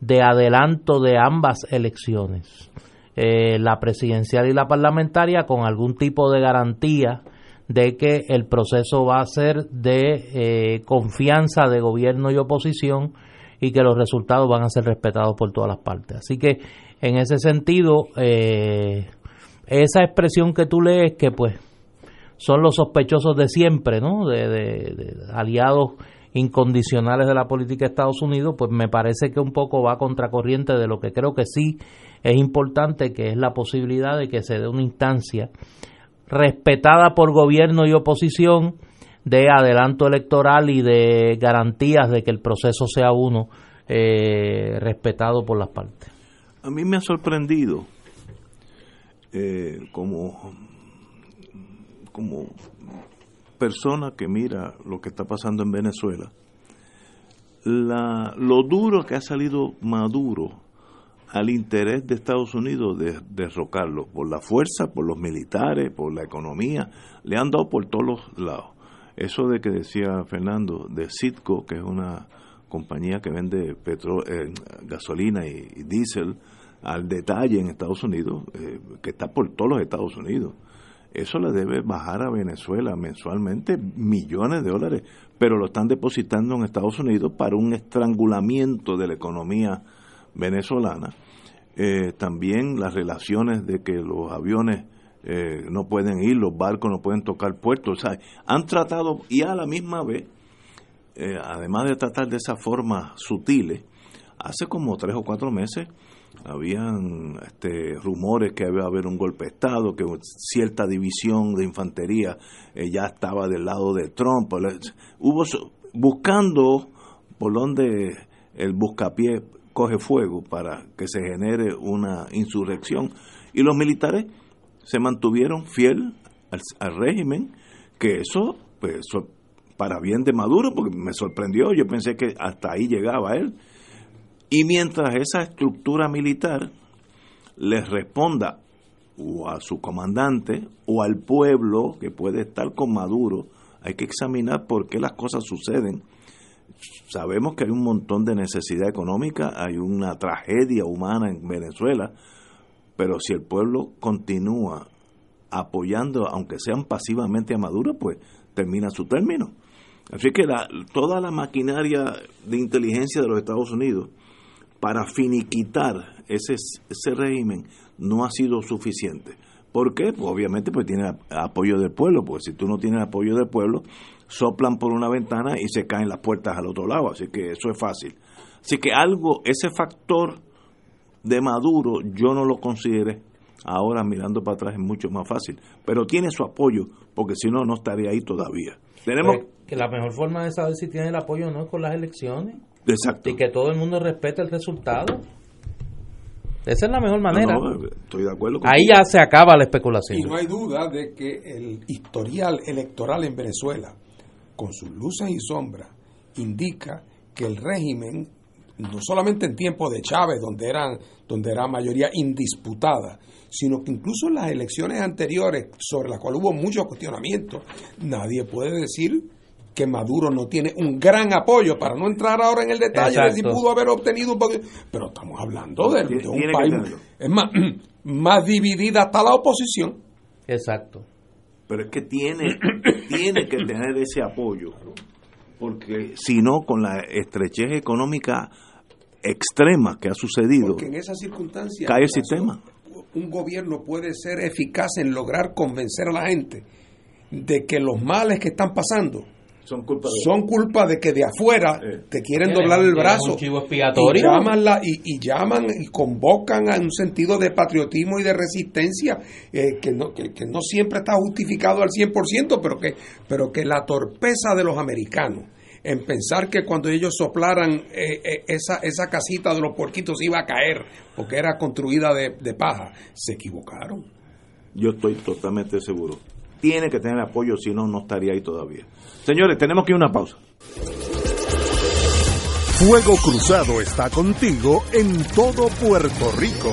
de adelanto de ambas elecciones, eh, la presidencial y la parlamentaria, con algún tipo de garantía de que el proceso va a ser de eh, confianza de gobierno y oposición y que los resultados van a ser respetados por todas las partes. Así que en ese sentido, eh, esa expresión que tú lees, que pues son los sospechosos de siempre, ¿no? De, aliados incondicionales de la política de Estados Unidos, pues me parece que un poco va contracorriente de lo que creo que sí es importante, que es la posibilidad de que se dé una instancia respetada por gobierno y oposición de adelanto electoral y de garantías de que el proceso sea uno eh, respetado por las partes. A mí me ha sorprendido eh, como como persona que mira lo que está pasando en Venezuela, la, lo duro que ha salido Maduro al interés de Estados Unidos de derrocarlo, por la fuerza, por los militares, por la economía, le han dado por todos los lados. Eso de que decía Fernando, de Citco, que es una compañía que vende eh, gasolina y, diésel al detalle en Estados Unidos, eh, que está por todos los Estados Unidos eso le debe bajar a Venezuela mensualmente millones de dólares, pero lo están depositando en Estados Unidos para un estrangulamiento de la economía venezolana. Eh, también las relaciones de que los aviones eh, no pueden ir, los barcos no pueden tocar puertos. O sea, han tratado y a la misma vez, eh, además de tratar de esa forma sutiles, hace como tres o cuatro meses habían este, rumores que iba a haber un golpe de Estado, que cierta división de infantería eh, ya estaba del lado de Trump. Hubo buscando por donde el buscapié coge fuego para que se genere una insurrección. Y los militares se mantuvieron fiel al, régimen, que eso, pues, para bien de Maduro, porque me sorprendió, yo pensé que hasta ahí llegaba él. Y mientras esa estructura militar les responda o a su comandante o al pueblo que puede estar con Maduro, hay que examinar por qué las cosas suceden. Sabemos que hay un montón de necesidad económica, hay una tragedia humana en Venezuela, pero si el pueblo continúa apoyando, aunque sean pasivamente a Maduro, pues termina su término. Así que la, toda la maquinaria de inteligencia de los Estados Unidos para finiquitar ese, ese régimen no ha sido suficiente. ¿Por qué? Pues obviamente pues tiene apoyo del pueblo, porque si tú no tienes apoyo del pueblo, soplan por una ventana y se caen las puertas al otro lado, así que eso es fácil. Así que algo, ese factor de Maduro yo no lo consideré. Ahora mirando para atrás es mucho más fácil, pero tiene su apoyo, porque si no, no estaría ahí todavía. Tenemos pues, que la mejor forma de saber si tiene el apoyo o no es con las elecciones. Exacto. Y que todo el mundo respete el resultado. Esa es la mejor manera. estoy de acuerdo Ahí ya se acaba la especulación. Y no hay duda de que el historial electoral en Venezuela, con sus luces y sombras, indica que el régimen, no solamente en tiempos de Chávez, donde, eran, donde era mayoría indisputada, sino que incluso en las elecciones anteriores, sobre las cuales hubo muchos cuestionamientos, nadie puede decir que Maduro no tiene un gran apoyo, para no entrar ahora en el detalle de si pudo haber obtenido un poquito, pero estamos hablando de, un país es más, más dividida hasta la oposición. Exacto. Pero es que tiene, tiene que tener ese apoyo, porque si no, con la estrechez económica extrema que ha sucedido, porque en esas circunstancias cae el sistema. Un gobierno puede ser eficaz en lograr convencer a la gente de que los males que están pasando son culpa de, son culpa de que de afuera te quieren doblar el brazo y llaman, la, y, llaman y convocan a un sentido de patriotismo y de resistencia eh, que, no, que, no siempre está justificado al 100%, pero que, pero que la torpeza de los americanos en pensar que cuando ellos soplaran eh, eh, esa, esa casita de los porquitos iba a caer porque era construida de, de paja, se equivocaron. Yo estoy totalmente seguro tiene que tener apoyo, si no, no estaría ahí todavía. Señores, tenemos que ir a una pausa. Fuego Cruzado está contigo en todo Puerto Rico.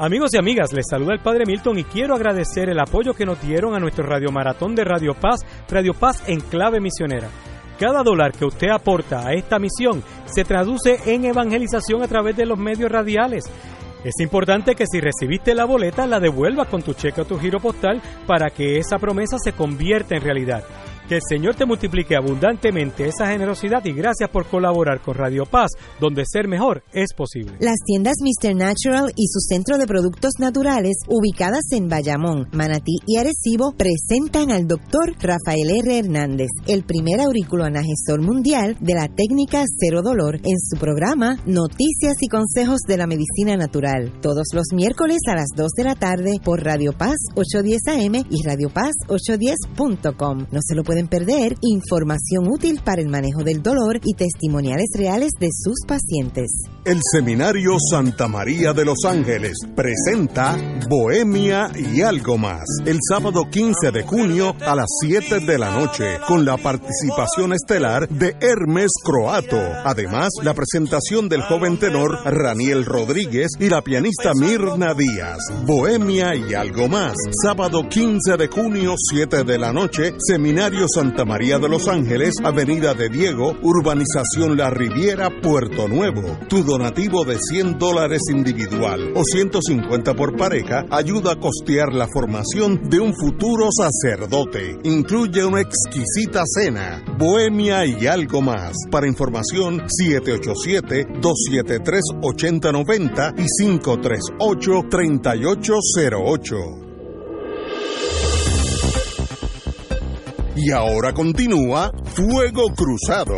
Amigos y amigas, les saluda el Padre Milton y quiero agradecer el apoyo que nos dieron a nuestro Radio Maratón de Radio Paz, Radio Paz en clave misionera. Cada dólar que usted aporta a esta misión se traduce en evangelización a través de los medios radiales. Es importante que si recibiste la boleta la devuelvas con tu cheque o tu giro postal para que esa promesa se convierta en realidad. Que el Señor te multiplique abundantemente esa generosidad y gracias por colaborar con Radio Paz, donde ser mejor es posible. Las tiendas Mr. Natural y su centro de productos naturales, ubicadas en Bayamón, Manatí y Arecibo, presentan al doctor Rafael R. Hernández, el primer auriculoanagesor mundial de la técnica cero dolor, en su programa Noticias y Consejos de la Medicina Natural, todos los miércoles a las 2 de la tarde por Radio Paz 810 AM y Radio Paz 810.com. No se lo perder información útil para el manejo del dolor y testimoniales reales de sus pacientes. El Seminario Santa María de Los Ángeles presenta Bohemia y algo más el sábado 15 de junio a las 7 de la noche con la participación estelar de Hermes Croato. Además, la presentación del joven tenor Raniel Rodríguez y la pianista Mirna Díaz. Bohemia y algo más. Sábado 15 de junio, 7 de la noche, Seminario Santa María de los Ángeles, Avenida de Diego, Urbanización La Riviera, Puerto Nuevo. Tu donativo de 100 dólares individual o 150 por pareja ayuda a costear la formación de un futuro sacerdote. Incluye una exquisita cena, bohemia y algo más. Para información, 787-273-8090 y 538-3808. Y ahora continúa Fuego Cruzado.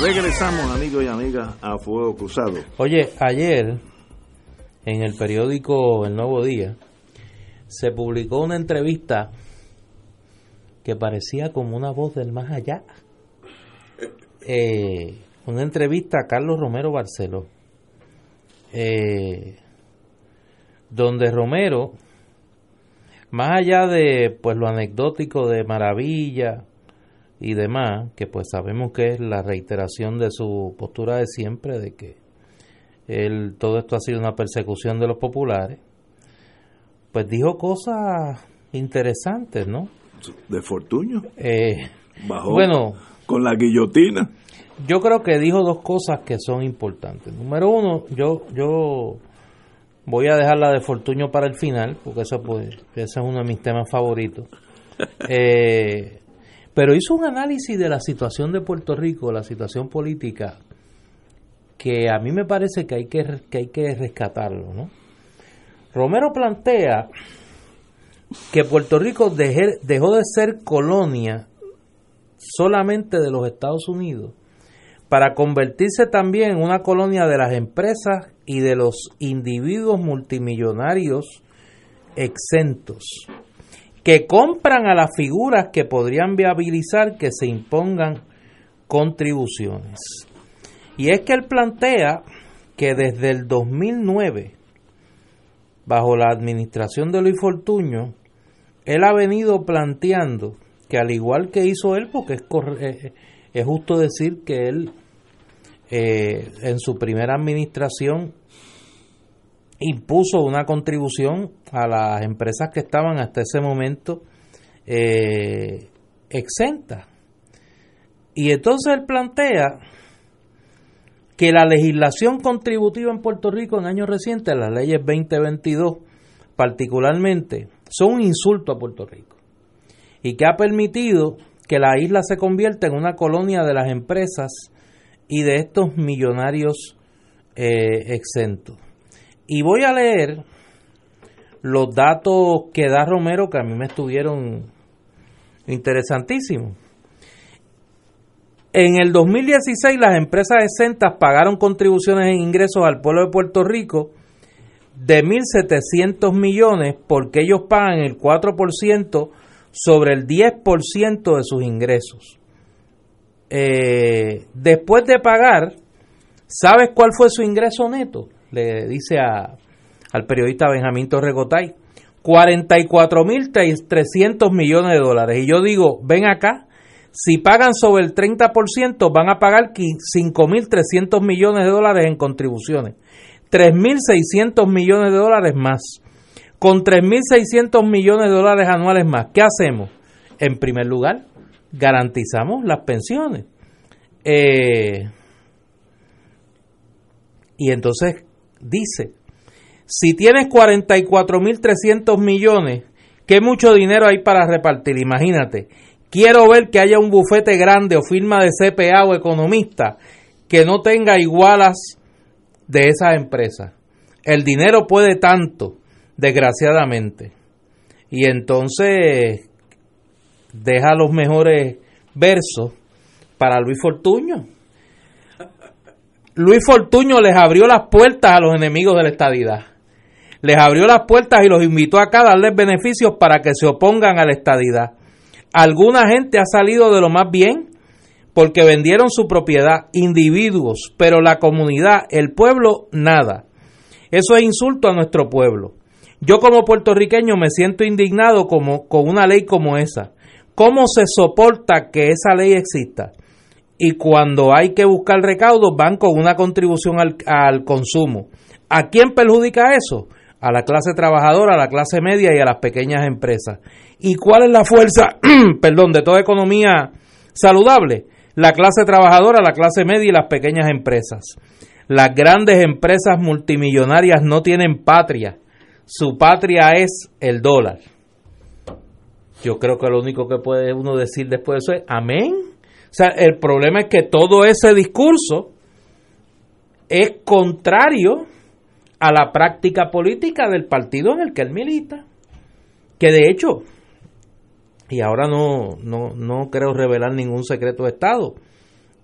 Regresamos, amigos y amigas, a Fuego Cruzado. Oye, ayer en el periódico El Nuevo Día se publicó una entrevista que parecía como una voz del más allá. Eh, una entrevista a Carlos Romero Barceló, eh, donde Romero, más allá de pues lo anecdótico de Maravilla y demás, que pues sabemos que es la reiteración de su postura de siempre, de que él, todo esto ha sido una persecución de los populares, pues dijo cosas interesantes, ¿no? De Fortuño. Eh, Bajó bueno, con la guillotina. yo creo que dijo dos cosas que son importantes. Número uno, yo, yo voy a dejar la de Fortuño para el final, porque eso pues, ese es uno de mis temas favoritos. Eh, pero hizo un análisis de la situación de Puerto Rico, la situación política, que a mí me parece que hay que, que, hay que rescatarlo. ¿no? Romero plantea que Puerto Rico dejó de ser colonia solamente de los Estados Unidos para convertirse también en una colonia de las empresas y de los individuos multimillonarios exentos que compran a las figuras que podrían viabilizar que se impongan contribuciones. Y es que él plantea que desde el 2009, bajo la administración de Luis Fortuño, él ha venido planteando que al igual que hizo él, porque es, corre- eh, es justo decir que él eh, en su primera administración impuso una contribución a las empresas que estaban hasta ese momento eh, exentas. Y entonces él plantea que la legislación contributiva en Puerto Rico en años recientes, las leyes 2022 particularmente, son un insulto a Puerto Rico y que ha permitido que la isla se convierta en una colonia de las empresas y de estos millonarios eh, exentos. Y voy a leer los datos que da Romero que a mí me estuvieron interesantísimos. En el 2016 las empresas exentas pagaron contribuciones en ingresos al pueblo de Puerto Rico de 1.700 millones porque ellos pagan el 4% sobre el 10% de sus ingresos. Eh, después de pagar, ¿sabes cuál fue su ingreso neto? Le dice a, al periodista Benjamín Torregotay. 44.300 millones de dólares. Y yo digo, ven acá, si pagan sobre el 30%, van a pagar 5.300 millones de dólares en contribuciones. 3.600 millones de dólares más. Con 3.600 millones de dólares anuales más, ¿qué hacemos? En primer lugar, garantizamos las pensiones. Eh, y entonces dice, si tienes 44.300 millones, ¿qué mucho dinero hay para repartir? Imagínate, quiero ver que haya un bufete grande o firma de CPA o economista que no tenga igualas de esas empresas. El dinero puede tanto, desgraciadamente. Y entonces deja los mejores versos para Luis Fortuño. Luis Fortuño les abrió las puertas a los enemigos de la estadidad. Les abrió las puertas y los invitó acá a darles beneficios para que se opongan a la estadidad. Alguna gente ha salido de lo más bien porque vendieron su propiedad, individuos, pero la comunidad, el pueblo, nada. Eso es insulto a nuestro pueblo. Yo como puertorriqueño me siento indignado como, con una ley como esa. ¿Cómo se soporta que esa ley exista? Y cuando hay que buscar recaudos van con una contribución al, al consumo. ¿A quién perjudica eso? a la clase trabajadora, a la clase media y a las pequeñas empresas. ¿Y cuál es la fuerza, perdón, de toda economía saludable? La clase trabajadora, la clase media y las pequeñas empresas. Las grandes empresas multimillonarias no tienen patria. Su patria es el dólar. Yo creo que lo único que puede uno decir después de eso es amén. O sea, el problema es que todo ese discurso es contrario a la práctica política del partido en el que él milita. Que de hecho, y ahora no, no, no creo revelar ningún secreto de Estado,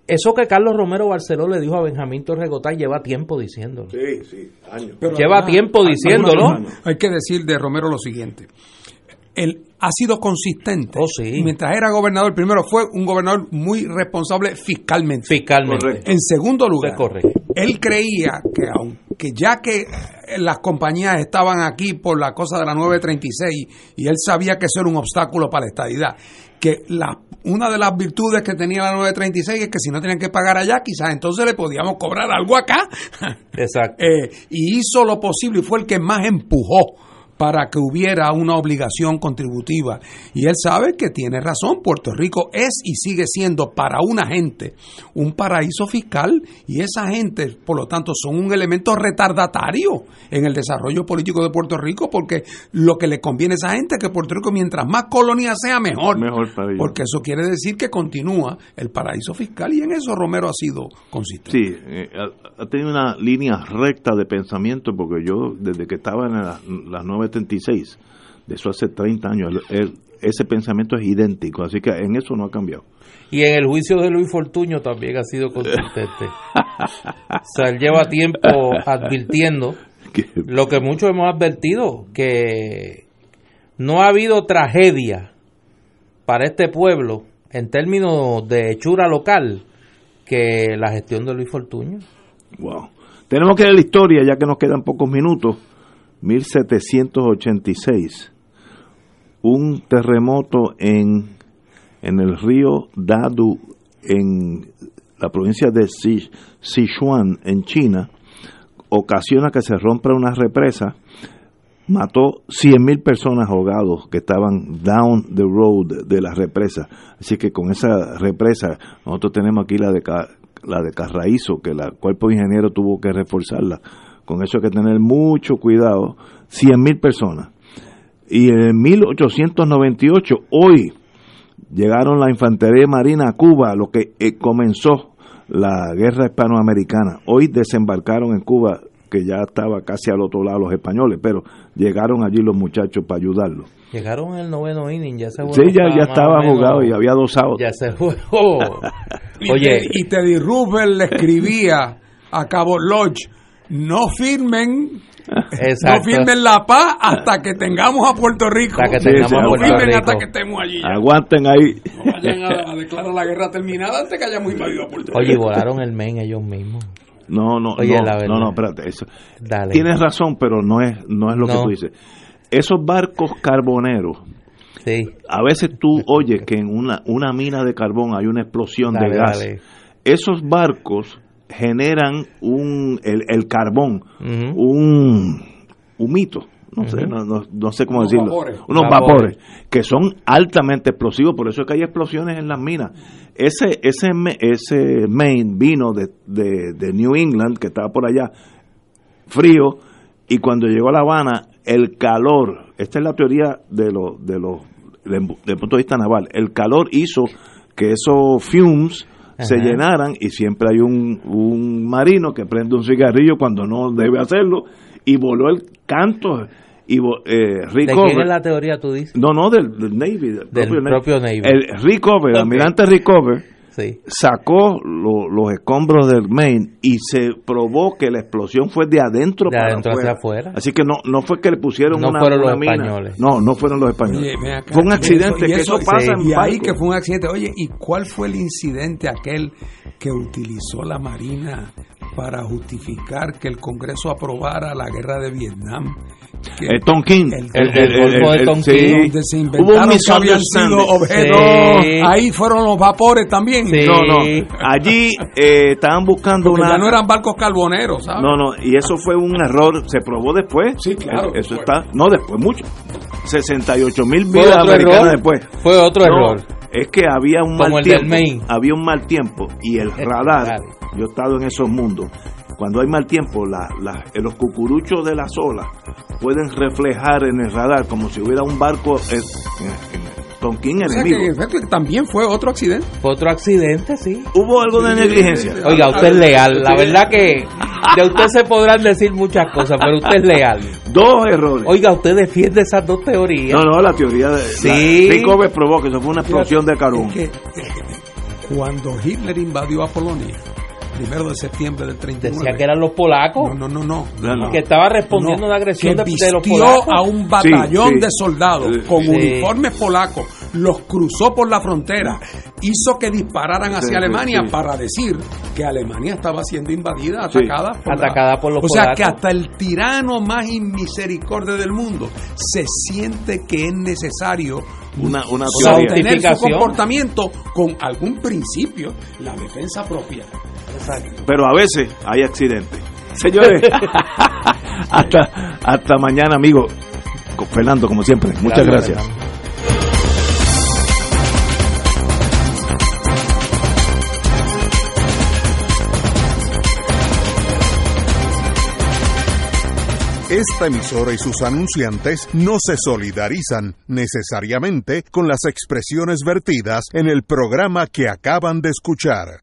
eso que Carlos Romero Barceló le dijo a Benjamín Torregotay lleva tiempo diciéndolo. Sí, sí, años. lleva tiempo diciéndolo. Hay que decir de Romero lo siguiente. Él ha sido consistente. Oh, sí. Mientras era gobernador, primero fue un gobernador muy responsable fiscalmente. Fiscalmente. En segundo lugar, correcto. él creía que aunque ya que las compañías estaban aquí por la cosa de la 936 y él sabía que eso era un obstáculo para la estadidad, que la, una de las virtudes que tenía la 936 es que si no tenían que pagar allá, quizás entonces le podíamos cobrar algo acá. Exacto. Eh, y hizo lo posible y fue el que más empujó para que hubiera una obligación contributiva. Y él sabe que tiene razón, Puerto Rico es y sigue siendo para una gente un paraíso fiscal y esa gente, por lo tanto, son un elemento retardatario en el desarrollo político de Puerto Rico porque lo que le conviene a esa gente es que Puerto Rico, mientras más colonia sea, mejor. Mejor para ellos. Porque eso quiere decir que continúa el paraíso fiscal y en eso Romero ha sido consistente. Sí, eh, ha, tenido una línea recta de pensamiento porque yo, desde que estaba en la- las 936, de eso hace 30 años, el- ese pensamiento es idéntico, así que en eso no ha cambiado. Y en el juicio de Luis Fortuño también ha sido consistente. o sea, él lleva tiempo advirtiendo lo que muchos hemos advertido, que no ha habido tragedia para este pueblo en términos de hechura local que la gestión de Luis Fortuño. Wow. Tenemos que ver la historia, ya que nos quedan pocos minutos. 1786. Un terremoto en, en el río Dadu, en la provincia de Si- Sichuan, en China, ocasiona que se rompa una represa. Mató 100.000 personas ahogados que estaban down the road de la represa. Así que con esa represa, nosotros tenemos aquí la de, la de Carraízo, que la cuerpo de ingeniero tuvo que reforzarla. Con eso hay que tener mucho cuidado. 100.000 personas. Y en 1898, hoy, llegaron la infantería marina a Cuba, lo que eh, comenzó la guerra hispanoamericana. Hoy desembarcaron en Cuba, que ya estaba casi al otro lado los españoles, pero llegaron allí los muchachos para ayudarlos. Llegaron en el noveno inning, ya se Sí, ya, ya estaba jugado y había dos outs. Ya se jugó. Y Oye, y Teddy Roosevelt le escribía a Cabo Lodge, no firmen, Exacto. no firmen la paz hasta que tengamos a Puerto Rico. Hasta que Sí, tengamos sí, a no Puerto firmen Rico. hasta que estemos allí. ya. Aguanten ahí. No vayan a, a declarar la guerra terminada antes que hayamos invadido a Puerto Oye, Rico. volaron el men ellos mismos. No, no, Oye, no, la verdad. no, no, espérate. Eso. Dale. Tienes razón, pero no es, no es lo que tú dices. Esos barcos carboneros, Sí. a veces tú oyes que en una, una mina de carbón hay una explosión Dale, de gas. dale. Esos barcos generan un, el, el carbón, Ujú. un humito, no sé, no, no- no sé cómo Unos decirlo, vapores. unos Vapores. vapores. que son altamente explosivos, por eso es que hay explosiones en las minas. Ese ese me- ese Maine vino de, de, de New England, que estaba por allá, frío, y cuando llegó a La Habana, el calor, esta es la teoría de los de los del del punto de vista naval, el calor hizo que esos fumes se llenaran y siempre hay un, un marino que prende un cigarrillo cuando no debe hacerlo y voló el canto y eh, Rick ¿De quién es la teoría tú dices? no no del, del Navy del, Del propio Navy. el Rick Over, el almirante Rick Over Sí. sacó lo- los escombros del Maine y se probó que la explosión fue de adentro De para adentro afuera. hacia afuera. Así que no no fue que le pusieron No una, fueron los mina. españoles. No, no fueron los españoles. Oye, ven acá. fue un Y accidente, eso- y que eso, eso- pasa en Y ahí que fue un accidente. Oye, ¿y cuál fue el incidente aquel que utilizó la Marina para justificar que el Congreso aprobara la guerra de Vietnam. Que El Tonkin. el- el- el golfo de Tonkin. sí. donde se Hubo un que habían sido objetos. Sí. Ahí fueron los vapores también. Sí. No, no. Allí eh, estaban buscando Porque una. ya no eran barcos carboneros, ¿sabes? No, no, y eso fue un error, se probó después. Sí, claro, Eso después. está, no, después mucho. 68 mil Fue vidas otro americanas error. después. Fue otro No, error. Es que había un Como mal el del tiempo. Maine. Había un mal tiempo y el radar, yo he estado en esos mundos. Cuando hay mal tiempo, la, la- los cucuruchos de las olas pueden reflejar en el radar como si hubiera un barco en, en- en Tonkin O sea enemigo. que, en efecto, también fue otro accidente. Fue otro accidente, sí. Hubo algo de negligencia. Oiga, usted es leal. La verdad que de usted se podrán decir muchas cosas, pero usted es leal. Dos errores. Oiga, usted defiende esas dos teorías. No, no, la teoría de Sí. Owens probó que eso fue una explosión de carbón. Es que, cuando Hitler invadió a Polonia, primero de septiembre del 39. Decía que eran los polacos. No, no, no, no. No, no. Que estaba respondiendo No, a una agresión que de, de los polacos. a un batallón Sí, sí. de soldados con Sí. uniformes polacos, los cruzó por la frontera, hizo que dispararan hacia Alemania sí. para decir que Alemania estaba siendo invadida, Sí. atacada por, la- Atacada por los O sea polacos. que hasta el tirano más inmisericordia del mundo se siente que es necesario Una, una sostener su comportamiento con algún principio, la defensa propia. Pero a veces hay accidentes. Señores, hasta, hasta mañana, amigo. Con Fernando, como siempre, muchas gracias. Esta emisora y sus anunciantes no se solidarizan necesariamente con las expresiones vertidas en el programa que acaban de escuchar.